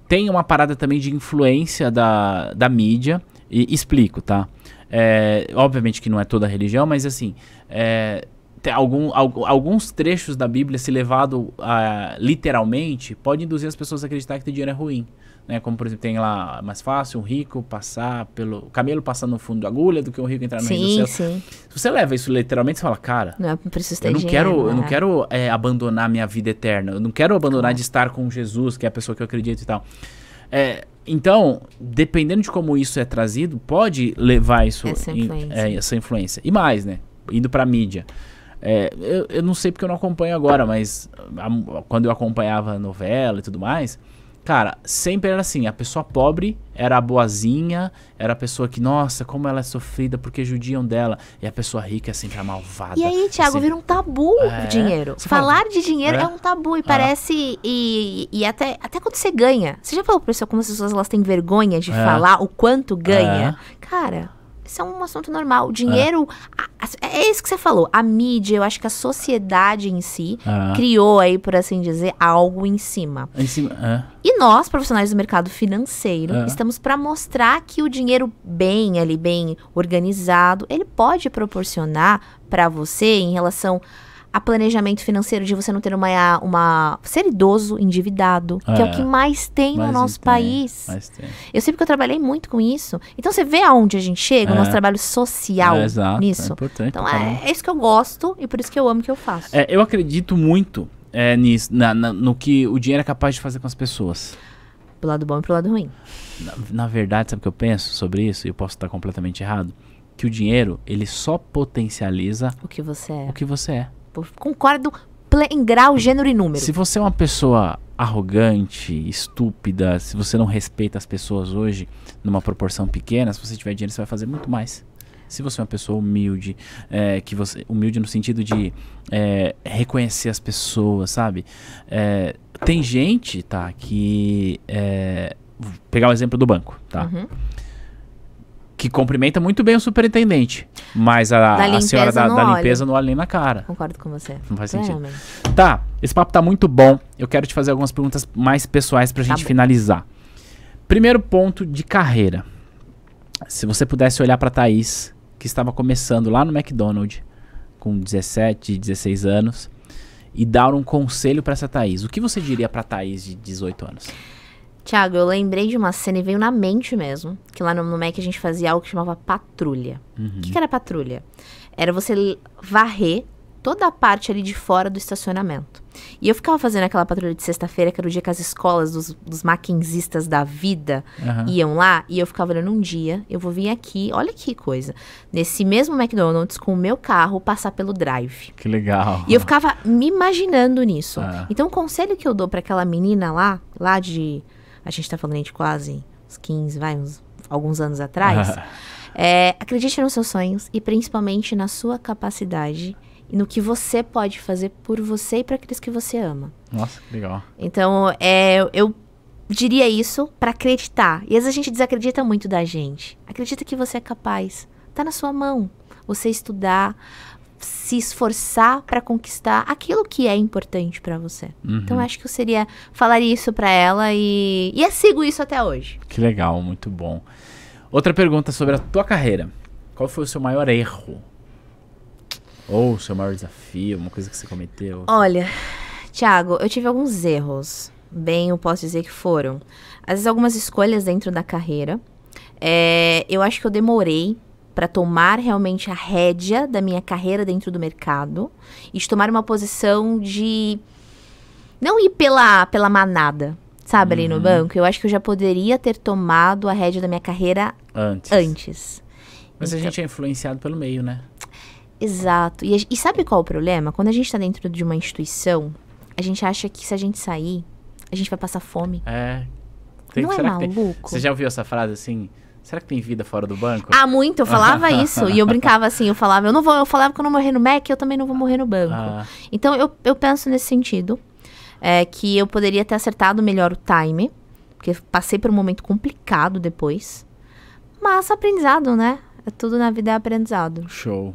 Tem uma parada também de influência da, da mídia. E explico, tá? É, obviamente que não é toda a religião, mas assim. É, tem algum, algu- alguns trechos da Bíblia, se levado a, literalmente, pode induzir as pessoas a acreditar que ter dinheiro é ruim. Né? Como, por exemplo, tem lá, mais fácil um rico passar pelo... camelo passar no fundo da agulha do que um rico entrar no reino do sim, céu. sim. Se você leva isso literalmente, você fala, cara, Não é ter eu não dinheiro. quero, eu não é. quero é, abandonar minha vida eterna. Eu não quero abandonar de estar com Jesus, que é a pessoa que eu acredito e tal. É, então, dependendo de como isso é trazido, pode levar isso Essa em- influência. é, essa influência. E mais, né? Indo pra mídia. É, eu, eu não sei porque eu não acompanho agora, mas a- quando eu acompanhava a novela e tudo mais, cara, sempre era assim: a pessoa pobre era a boazinha, era a pessoa que, nossa, como ela é sofrida porque judiam dela. E a pessoa rica é sempre a malvada. E aí, Thiago, sempre- vira um tabu É. o dinheiro. Você fala, Falar de dinheiro é? é, um tabu e parece. E, e até, até quando você ganha. Você já falou pra pessoa como as pessoas elas têm vergonha de É. falar o quanto ganha? Cara. Isso é um assunto normal. O dinheiro. a- é isso que você falou. A mídia, eu acho que a sociedade em si Ah. criou aí, por assim dizer, algo em cima. Em cima, é. E nós, profissionais do mercado financeiro, É. estamos para mostrar que o dinheiro bem ali, bem organizado, ele pode proporcionar para você em relação a planejamento financeiro de você não ter uma, uma ser idoso endividado, que é o É. que mais tem Mas no nosso tem, país. Eu sei porque eu trabalhei muito com isso. Então você vê aonde a gente chega, o É. nosso trabalho social É, exato, é nisso. importante então é, é isso que eu gosto e por isso que eu amo o que eu faço. É, eu acredito muito é, nisso, na- na- no que o dinheiro é capaz de fazer com as pessoas. Pro lado bom e pro lado ruim. Na, na verdade, sabe o que eu penso sobre isso? E eu posso estar completamente errado. Que o dinheiro, ele só potencializa O que você é. o que você é. Concordo em grau, gênero e número. Se você é uma pessoa arrogante, estúpida, se você não respeita as pessoas hoje numa proporção pequena, se você tiver dinheiro, você vai fazer muito mais. Se você é uma pessoa humilde, é, que você humilde no sentido de é, reconhecer as pessoas, sabe? É, tem gente, tá, que é, vou pegar o exemplo do banco, tá? Uhum. Que cumprimenta muito bem o superintendente, mas a, a senhora da, da limpeza não olha nem na cara. Concordo com você. Não faz sentido. Tá, esse papo tá muito bom. Eu quero te fazer algumas perguntas mais pessoais pra Tá gente bom. finalizar. Primeiro ponto de carreira. Se você pudesse olhar pra Thaís, que estava começando lá no McDonald's, com 17, 16 anos, e dar um conselho pra essa Thaís, o que você diria pra Thaís de 18 anos? Tiago, eu lembrei de uma cena e veio na mente mesmo. Que lá no, no Mac a gente fazia algo que chamava patrulha. Uhum. O que, que era patrulha? Era você varrer toda a parte ali de fora do estacionamento. E eu ficava fazendo aquela patrulha de sexta-feira, que era o dia que as escolas dos, dos maquinzistas da vida Aham. iam lá. E eu ficava olhando um dia, eu vou vir aqui, olha que coisa. Nesse mesmo McDonald's, com o meu carro, passar pelo drive. Que legal. E eu ficava me imaginando nisso. Ah. Então, o conselho que eu dou pra aquela menina lá, lá de. A gente tá falando de quase uns 15, vai, uns, alguns anos atrás. é, acredite nos seus sonhos e principalmente na sua capacidade e no que você pode fazer por você e para aqueles que você ama. Nossa, que legal. Então, é, eu diria isso pra acreditar. E às vezes a gente desacredita muito da gente. Acredita que você é capaz. Tá na sua mão. Você estudar, se esforçar pra conquistar aquilo que é importante pra você. Uhum. Então, acho que eu seria falaria isso pra ela e e eu sigo isso até hoje. Que legal, muito bom. Outra pergunta sobre a tua carreira. Qual foi o seu maior erro? Ou o seu maior desafio, uma coisa que você cometeu? Olha, Thiago, eu tive alguns erros. Bem, eu posso dizer que foram. Às vezes, algumas escolhas dentro da carreira. É, eu acho que eu demorei para tomar realmente a rédea da minha carreira dentro do mercado e de tomar uma posição de não ir pela, pela manada, sabe, ali no banco. Eu acho que eu já poderia ter tomado a rédea da minha carreira Antes. antes. Mas a Então- gente é influenciado pelo meio, né? Exato. E, a- e sabe qual é o problema? Quando a gente tá dentro de uma instituição, a gente acha que se a gente sair, a gente vai passar fome. É. Tem- Não é maluco? Você já ouviu essa frase assim? Será que tem vida fora do banco? Ah, muito, eu falava isso. E eu brincava assim, eu falava, eu não vou, eu falava que eu não morrer no Mac, eu também não vou morrer no banco. Ah, Então eu, eu penso nesse sentido. É, que eu poderia ter acertado melhor o time. Porque passei por um momento complicado depois. Mas aprendizado, né? É tudo na vida é aprendizado. show.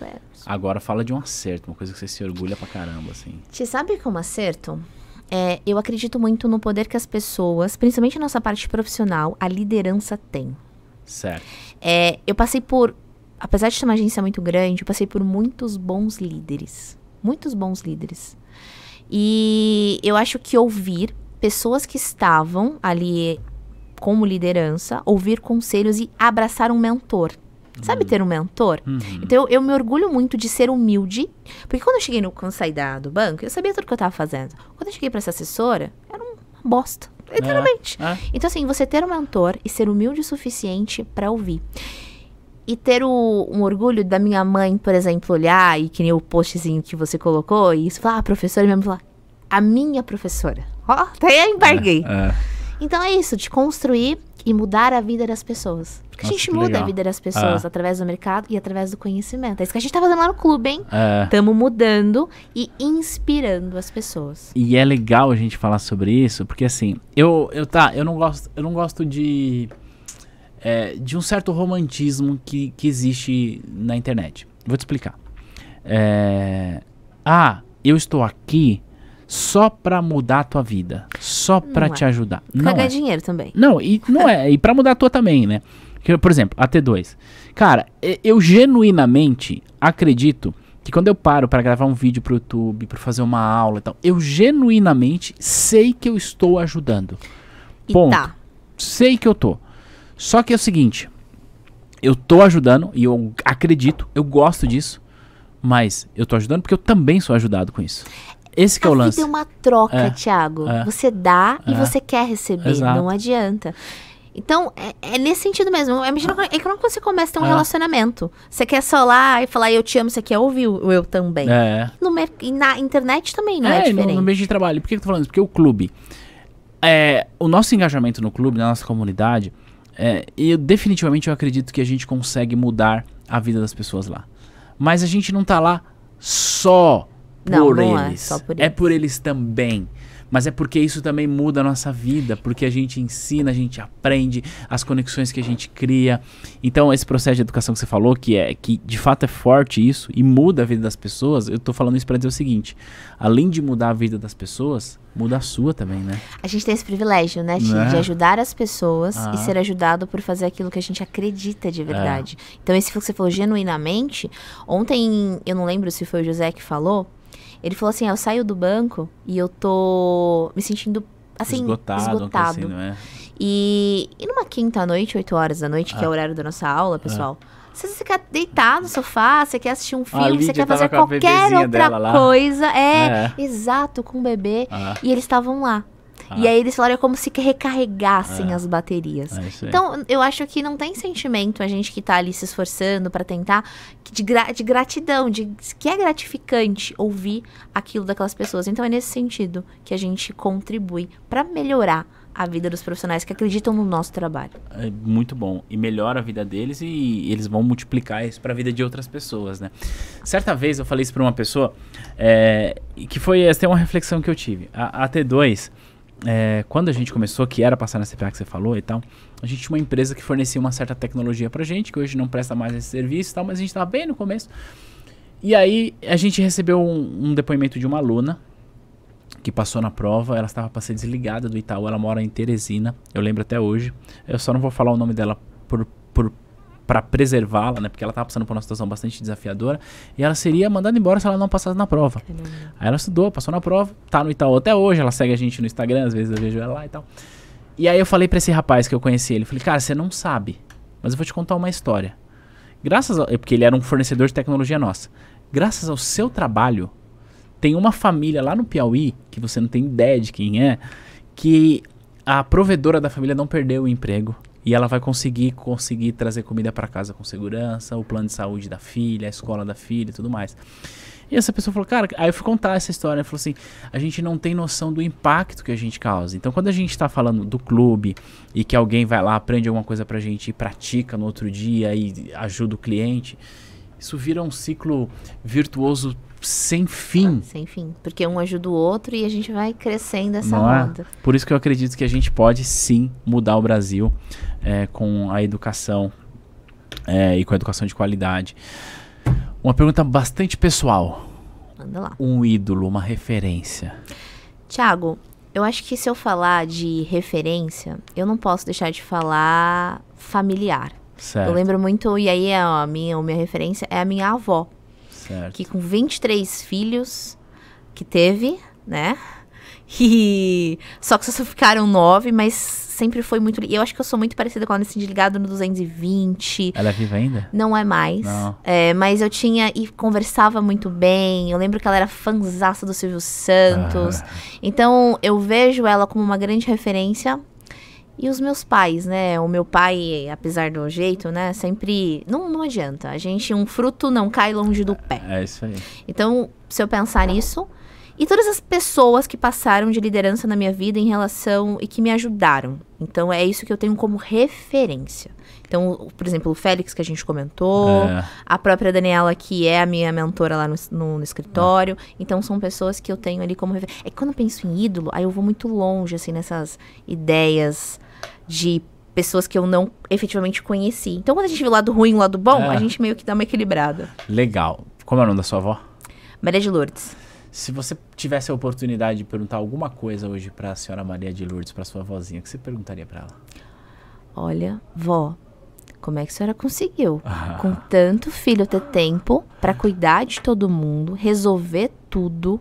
É. Agora fala de um acerto, uma coisa que você se orgulha pra caramba, assim. Te sabe como acerto? É, eu acredito muito no poder que as pessoas, principalmente a nossa parte profissional, a liderança tem. Certo. É, eu passei por, apesar de ser uma agência muito grande, eu passei por muitos bons líderes. Muitos bons líderes. E eu acho que ouvir pessoas que estavam ali como liderança, ouvir conselhos e abraçar um mentor. Sabe ter um mentor? Uhum. Então eu, eu me orgulho muito de ser humilde, porque quando eu cheguei no quando eu saí da- do banco, eu sabia tudo que eu tava fazendo. Quando eu cheguei pra essa assessora, era uma bosta, literalmente. É. Então, assim, você ter um mentor e ser humilde o suficiente pra ouvir. E ter o, um orgulho da minha mãe, por exemplo, olhar e que nem o postzinho que você colocou, e isso falar, ah, professora, e mesmo falar, a minha professora. Ó, até eu embarguei. É. Então é isso, de construir e mudar a vida das pessoas. Porque a Nossa, gente que muda legal. a vida das pessoas Ah. através do mercado e através do conhecimento. É isso que a gente tá fazendo lá no clube, hein? É. Estamos mudando e inspirando as pessoas. E é legal a gente falar sobre isso, porque assim, eu, eu tá, eu não gosto, eu não gosto de é, de um certo romantismo que, que existe na internet. Vou te explicar. É, ah, eu estou aqui só pra mudar a tua vida, só pra Não é. te ajudar. Pra Não ganhar é. dinheiro também. Não, e não é, e pra mudar a tua também, né? Por exemplo, a T2. Cara, eu genuinamente acredito que quando eu paro pra gravar um vídeo pro YouTube, pra fazer uma aula e tal, eu genuinamente sei que eu estou ajudando. E Ponto. tá. Sei que eu tô. Só que é o seguinte, eu tô ajudando e eu acredito, eu gosto disso, mas eu tô ajudando porque eu também sou ajudado com isso. Esse que é a o vida lance. é uma troca, É, Thiago. é. Você dá e É. você quer receber. Exato. Não adianta. Então, é, é nesse sentido mesmo. Imagina quando- é quando você começa a ter um É. relacionamento. Você quer só lá e falar eu te amo, você quer ouvir o eu também. É. No e na internet também não é, É, no, diferente. no meio de trabalho. Por que eu tô falando isso? Porque o clube. É, o nosso engajamento no clube, na nossa comunidade, é, eu definitivamente eu acredito que a gente consegue mudar a vida das pessoas lá. Mas a gente não tá lá só Não, por não é eles. só por É eles. por eles também. Mas é porque isso também muda a nossa vida, porque a gente ensina, a gente aprende, as conexões que a gente cria. Então, esse processo de educação que você falou, que é que de fato é forte isso e muda a vida das pessoas, eu tô falando isso pra dizer o seguinte: além de mudar a vida das pessoas, muda a sua também, né? A gente tem esse privilégio, né, Ti, Né? de ajudar as pessoas Ah. e ser ajudado por fazer aquilo que a gente acredita de verdade. Então, esse que você falou genuinamente. Ontem, eu não lembro se foi o José que falou. Ele falou assim: ah, eu saio do banco e eu tô me sentindo assim, esgotado, esgotado. uma coisa assim, é? E, e numa quinta noite, 8 horas da noite, que é Ah. o horário da nossa aula, pessoal. Você, você quer deitar no sofá, você quer assistir um filme, você quer fazer qualquer outra coisa. É, É. exato, com o bebê. Ah, E eles estavam lá. Ah. E aí eles falaram é como se recarregassem Ah. as baterias. é. Então, eu acho que não tem sentimento a gente que tá ali se esforçando pra tentar de, gra- de gratidão, de que é gratificante ouvir aquilo daquelas pessoas. Então, é nesse sentido que a gente contribui pra melhorar a vida dos profissionais que acreditam no nosso trabalho. É muito bom. E melhora a vida deles e eles vão multiplicar isso para a vida de outras pessoas, né? Certa vez eu falei isso para uma pessoa é, que foi essa é uma reflexão que eu tive. A, a T2, é, quando a gente começou, que era passar na CPA que você falou e tal, a gente tinha uma empresa que fornecia uma certa tecnologia pra gente, que hoje não presta mais esse serviço e tal, mas a gente estava bem no começo. E aí a gente recebeu um, um depoimento de uma aluna que passou na prova, ela estava para ser desligada do Itaú, ela mora em Teresina, eu lembro até hoje. Eu só não vou falar o nome dela por, por para preservá-la, né? Porque ela estava passando por uma situação bastante desafiadora e ela seria mandada embora se ela não passasse na prova. Aí ela estudou, passou na prova, tá no Itaú até hoje, ela segue a gente no Instagram, às vezes eu vejo ela lá e tal. E aí eu falei pra esse rapaz que eu conheci ele, falei, cara, você não sabe, mas eu vou te contar uma história. Graças ao, é porque ele era um fornecedor de tecnologia nossa. Graças ao seu trabalho, tem uma família lá no Piauí, que você não tem ideia de quem é, que a provedora da família não perdeu o emprego. E ela vai conseguir conseguir trazer comida para casa com segurança, o plano de saúde da filha, a escola da filha e tudo mais. E essa pessoa falou, cara, aí eu fui contar essa história, falou assim, a gente não tem noção do impacto que a gente causa. Então, quando a gente está falando do clube e que alguém vai lá, aprende alguma coisa pra gente e pratica no outro dia e ajuda o cliente, isso vira um ciclo virtuoso sem fim. Sem fim. Porque um ajuda o outro e a gente vai crescendo essa Não é? roda. Por isso que eu acredito que a gente pode sim mudar o Brasil é, com a educação é, e com a educação de qualidade. Uma pergunta bastante pessoal. Manda lá. Um ídolo, uma referência. Tiago, eu acho que se eu falar de referência, eu não posso deixar de falar familiar. Certo. Eu lembro muito, e aí a minha, a minha referência é a minha avó, certo. que com 23 filhos que teve, né? E só que só ficaram nove, mas sempre foi muito. Eu acho que eu sou muito parecida com ela nesse ligado no 220. Ela é viva ainda? Não é mais. Não. É, mas eu tinha e conversava muito bem. Eu lembro que ela era fanzaça do Silvio Santos. Ah. Então eu vejo ela como uma grande referência. E os meus pais, né? O meu pai, apesar do jeito, né? Sempre. Não, não adianta. A gente, um fruto não cai longe do pé. É isso aí. Então, se eu pensar nisso. E todas as pessoas que passaram de liderança na minha vida em relação e que me ajudaram. Então, é isso que eu tenho como referência. Então, por exemplo, o Félix, que a gente comentou, É. a própria Daniela, que é a minha mentora lá no, no- no escritório. Então, são pessoas que eu tenho ali como referência. É que quando eu penso em ídolo, aí eu vou muito longe, assim, nessas ideias de pessoas que eu não efetivamente conheci. Então, quando a gente vê o lado ruim e o lado bom, É. a gente meio que dá uma equilibrada. Legal. Como é o nome da sua avó? Maria de Lourdes. Se você tivesse a oportunidade de perguntar alguma coisa hoje pra senhora Maria de Lourdes, pra sua vozinha, o que você perguntaria pra ela? Olha, vó, como é que a senhora conseguiu? Com tanto filho ter tempo pra cuidar de todo mundo, resolver tudo.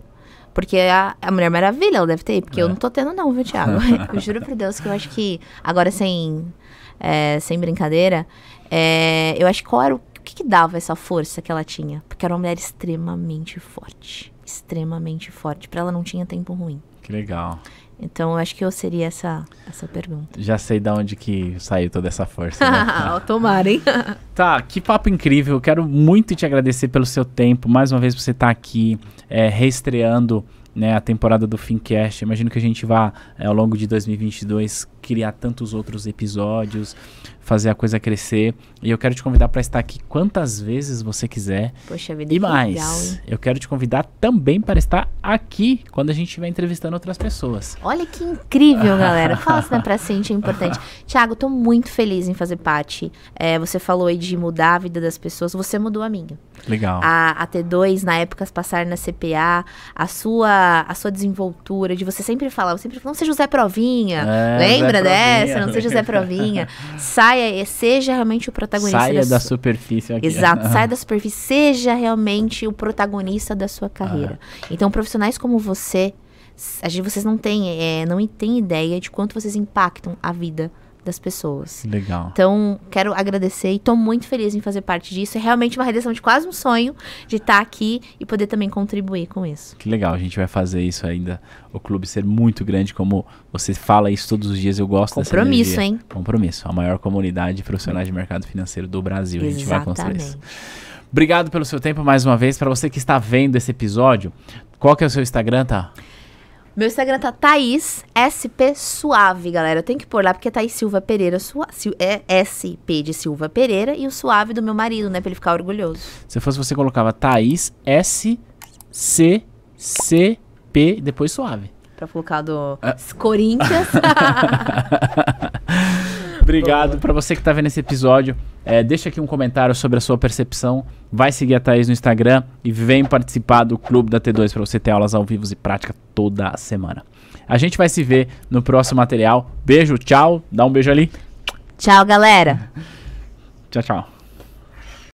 Porque a, a Mulher Maravilha ela deve ter, porque eu É. não tô tendo, não, viu, Thiago? eu juro por Deus que eu acho que, agora sem, é, sem brincadeira, é, eu acho que qual era o, o que, que dava essa força que ela tinha? Porque era uma mulher extremamente forte. Extremamente forte. Pra ela não tinha tempo ruim. Que legal. Então eu acho que eu seria essa, essa pergunta. Já sei de onde que saiu toda essa força. né? Tomara, hein? Tá, que papo incrível. Eu quero muito te agradecer pelo seu tempo. Mais uma vez você estar aqui, é, reestreando né, a temporada do Fincast. Imagino que a gente vá, é, ao longo de 2022, criar tantos outros episódios, fazer a coisa crescer. E eu quero te convidar para estar aqui quantas vezes você quiser. Poxa vida, E mais, legal, eu quero te convidar também para estar aqui quando a gente estiver entrevistando outras pessoas. Olha que incrível, galera. Fala se não é pra gente, é importante. Tiago, tô muito feliz em fazer parte. É, você falou aí de mudar a vida das pessoas, você mudou a minha. Legal. A, a T2, na época, passar na CPA, a sua, a sua desenvoltura, de você sempre falar, você sempre falou, não seja o Zé Provinha. É, Lembra Zé dessa? Provinha, não seja Zé Provinha. Saia, e seja realmente o protagonista Saia da sua- superfície aqui. Exato, saia da superfície, seja realmente o protagonista da sua carreira. Então, profissionais como você, vocês não têm, é, não têm ideia de quanto vocês impactam a vida das pessoas. Legal. Então, quero agradecer e tô muito feliz em fazer parte disso. É realmente uma realização de quase um sonho de estar aqui e poder também contribuir com isso. Que legal, a gente vai fazer isso ainda. O clube ser muito grande, como você fala isso todos os dias, eu gosto dessa Compromisso, energia. hein? Compromisso. A maior comunidade de profissionais de mercado financeiro do Brasil. A gente vai construir isso. Exatamente. Obrigado pelo seu tempo mais uma vez. Para você que está vendo esse episódio, qual que é o seu Instagram, tá? Meu Instagram tá Thaís SP Suave, galera. Eu tenho que pôr lá porque é Thaís Silva Pereira Sua- é SP de Silva Pereira e o Suave do meu marido, né? Pra ele ficar orgulhoso. Se fosse você, colocava Thaís S C C P depois suave. Pra colocar do Ah. Corinthians. Obrigado para você que tá vendo esse episódio. É, deixa aqui um comentário sobre a sua percepção. Vai seguir a Thaís no Instagram e vem participar do Clube da T2 para você ter aulas ao vivo e prática toda semana. A gente vai se ver no próximo material. Beijo, tchau. Dá um beijo ali. Tchau, galera. Tchau, tchau.